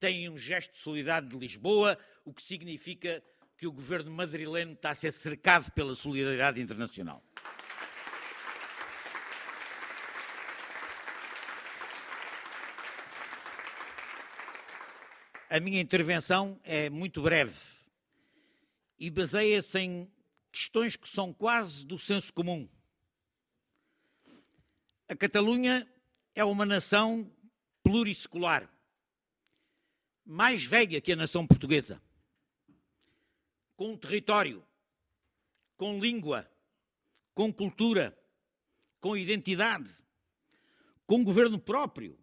têm um gesto de solidariedade de Lisboa, o que significa que o governo madrileno está a ser cercado pela solidariedade internacional. A minha intervenção é muito breve e baseia-se em questões que são quase do senso comum. A Catalunha é uma nação plurissecular, mais velha que a nação portuguesa, com território, com língua, com cultura, com identidade, com governo próprio.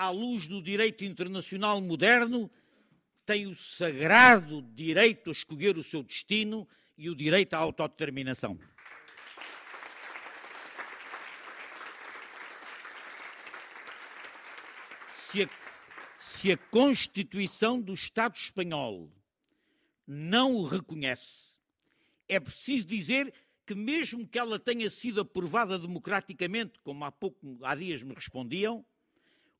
À luz do direito internacional moderno, tem o sagrado direito a escolher o seu destino e o direito à autodeterminação. Se a, se a Constituição do Estado espanhol não o reconhece, é preciso dizer que mesmo que ela tenha sido aprovada democraticamente, como há pouco, há dias me respondiam,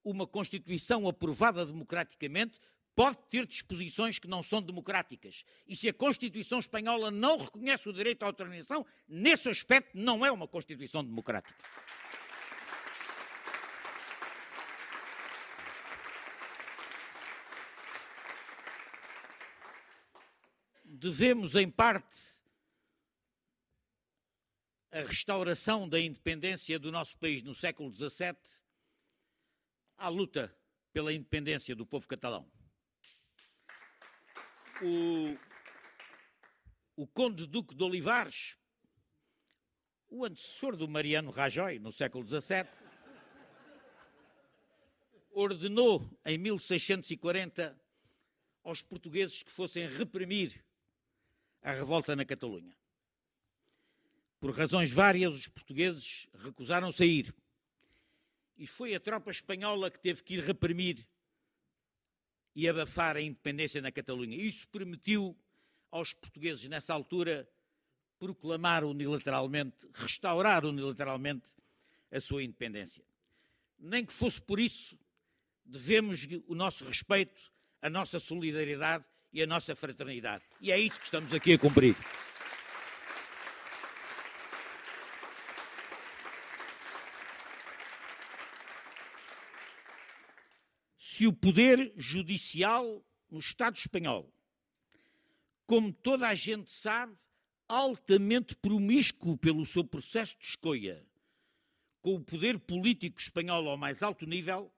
uma Constituição aprovada democraticamente pode ter disposições que não são democráticas. E se a Constituição espanhola não reconhece o direito à autodeterminação, nesse aspecto não é uma Constituição democrática. Devemos, em parte, a restauração da independência do nosso país no século XVII à luta pela independência do povo catalão. O, o Conde Duque de Olivares, o antecessor do Mariano Rajoy, no século XVII, ordenou em 1640 aos portugueses que fossem reprimir a revolta na Catalunha. Por razões várias, os portugueses recusaram sair. E foi a tropa espanhola que teve que ir reprimir e abafar a independência na Catalunha. Isso permitiu aos portugueses, nessa altura, proclamar unilateralmente, restaurar unilateralmente a sua independência. Nem que fosse por isso, devemos o nosso respeito, a nossa solidariedade e a nossa fraternidade. E é isso que estamos aqui a cumprir. Se o poder judicial no Estado espanhol, como toda a gente sabe, altamente promíscuo pelo seu processo de escolha, com o poder político espanhol ao mais alto nível,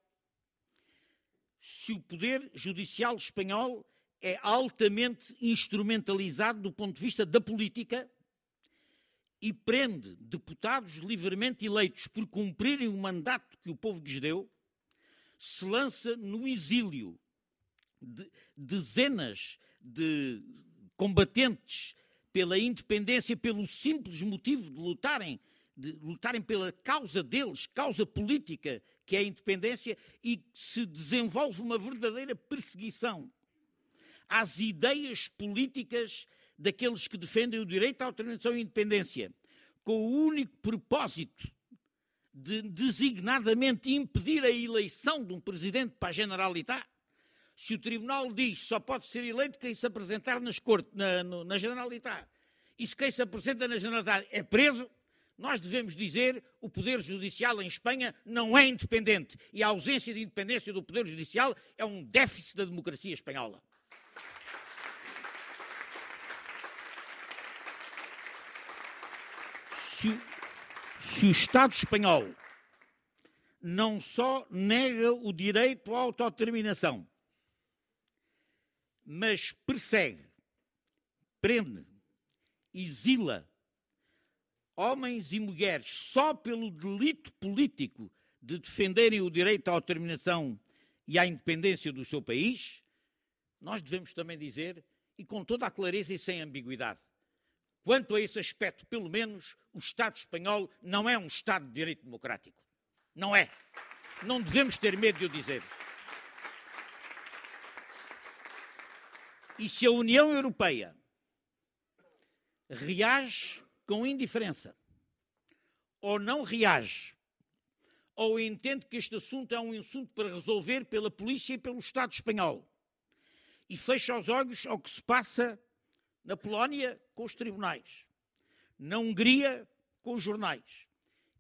se o poder judicial espanhol é altamente instrumentalizado do ponto de vista da política e prende deputados livremente eleitos por cumprirem o mandato que o povo lhes deu, se lança no exílio. De, dezenas de combatentes pela independência, pelo simples motivo de lutarem, de lutarem pela causa deles, causa política, que é a independência, e se desenvolve uma verdadeira perseguição às ideias políticas daqueles que defendem o direito à autodeterminação e independência, com o único propósito de designadamente impedir a eleição de um presidente para a Generalitat, se o Tribunal diz que só pode ser eleito quem se apresentar nas corte, na, no, na Generalitat, e se quem se apresenta na Generalitat é preso, nós devemos dizer o Poder Judicial em Espanha não é independente. E a ausência de independência do Poder Judicial é um déficit da democracia espanhola. Se, se o Estado espanhol não só nega o direito à autodeterminação, mas persegue, prende, exila homens e mulheres só pelo delito político de defenderem o direito à autodeterminação e à independência do seu país, nós devemos também dizer, e com toda a clareza e sem ambiguidade, Quanto a esse aspecto, pelo menos, o Estado espanhol não é um Estado de direito democrático. Não é. Não devemos ter medo de o dizer. E se a União Europeia reage com indiferença, ou não reage, ou entende que este assunto é um assunto para resolver pela polícia e pelo Estado espanhol, e fecha os olhos ao que se passa na Polónia, com os tribunais. Na Hungria, com os jornais.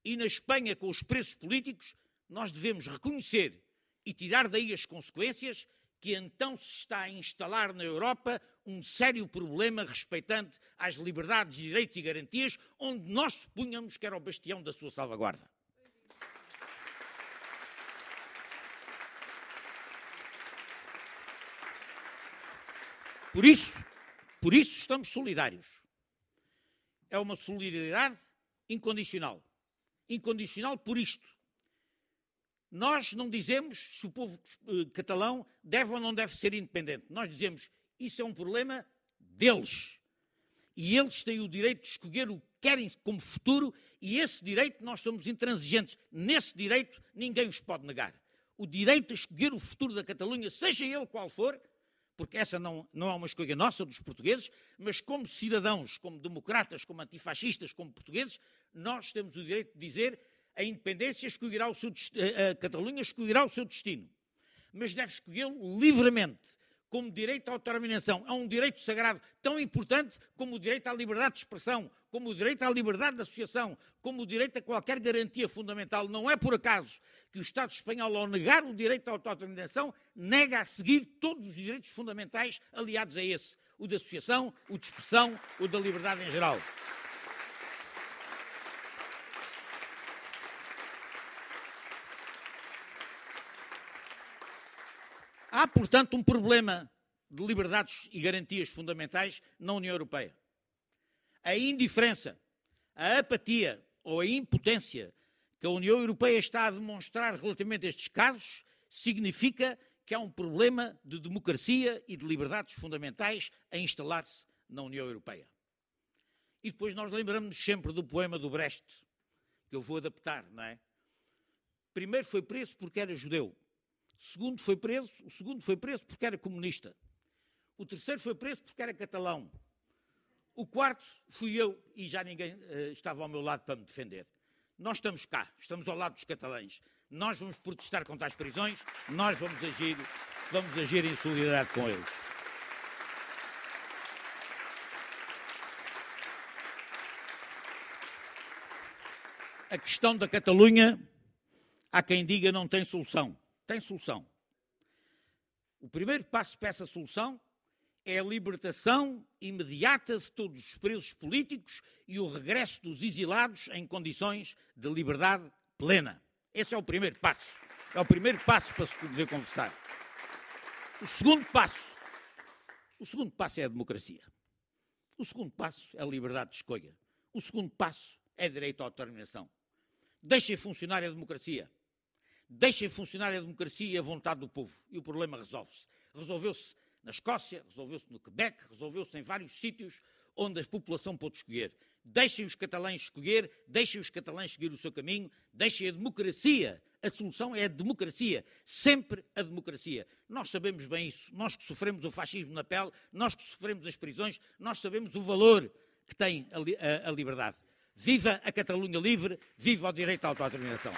E na Espanha, com os preços políticos, nós devemos reconhecer e tirar daí as consequências que então se está a instalar na Europa um sério problema respeitante às liberdades, direitos e garantias, onde nós supunhamos que era o bastião da sua salvaguarda. Por isso, por isso estamos solidários. É uma solidariedade incondicional. Incondicional por isto. Nós não dizemos se o povo eh, catalão deve ou não deve ser independente. Nós dizemos isso é um problema deles. E eles têm o direito de escolher o que querem como futuro, e esse direito nós somos intransigentes. Nesse direito ninguém os pode negar. o direito a escolher o futuro da Catalunha, seja ele qual for, porque essa não, não é uma escolha nossa, dos portugueses, mas como cidadãos, como democratas, como antifascistas, como portugueses, nós temos o direito de dizer a independência escolherá o seu a Catalunha escolherá o seu destino, mas deve escolhê-lo livremente, como direito à autodeterminação. É um direito sagrado tão importante como o direito à liberdade de expressão, como o direito à liberdade de associação, como o direito a qualquer garantia fundamental. Não é por acaso que o Estado espanhol, ao negar o direito à autodeterminação, nega a seguir todos os direitos fundamentais aliados a esse: o da associação, o de expressão, o da liberdade em geral. Há, portanto, um problema de liberdades e garantias fundamentais na União Europeia. A indiferença, a apatia ou a impotência que a União Europeia está a demonstrar relativamente a estes casos significa que há um problema de democracia e de liberdades fundamentais a instalar-se na União Europeia. E depois nós lembramos sempre do poema do Brecht, que eu vou adaptar, não é? Primeiro foi preso porque era judeu. Segundo foi preso, o segundo foi preso porque era comunista. O terceiro foi preso porque era catalão. O quarto fui eu e já ninguém uh, estava ao meu lado para me defender. Nós estamos cá, estamos ao lado dos catalães. Nós vamos protestar contra as prisões, nós vamos agir, vamos agir em solidariedade com eles. A questão da Catalunha, há quem diga não tem solução tem solução. O primeiro passo para essa solução é a libertação imediata de todos os presos políticos e o regresso dos exilados em condições de liberdade plena. Esse é o primeiro passo. É o primeiro passo para se poder conversar. O segundo passo, o segundo passo é a democracia. O segundo passo é a liberdade de escolha. O segundo passo é direito à autodeterminação. Deixem funcionar a democracia. Deixem funcionar a democracia e a vontade do povo e o problema resolve-se. Resolveu-se na Escócia, resolveu-se no Quebec, resolveu-se em vários sítios onde a população pôde escolher. Deixem os catalães escolher, deixem os catalães seguir o seu caminho, deixem a democracia. A solução é a democracia, sempre a democracia. Nós sabemos bem isso, nós que sofremos o fascismo na pele, nós que sofremos as prisões, nós sabemos o valor que tem a, a, a liberdade. Viva a Catalunha livre, viva o direito à autodeterminação.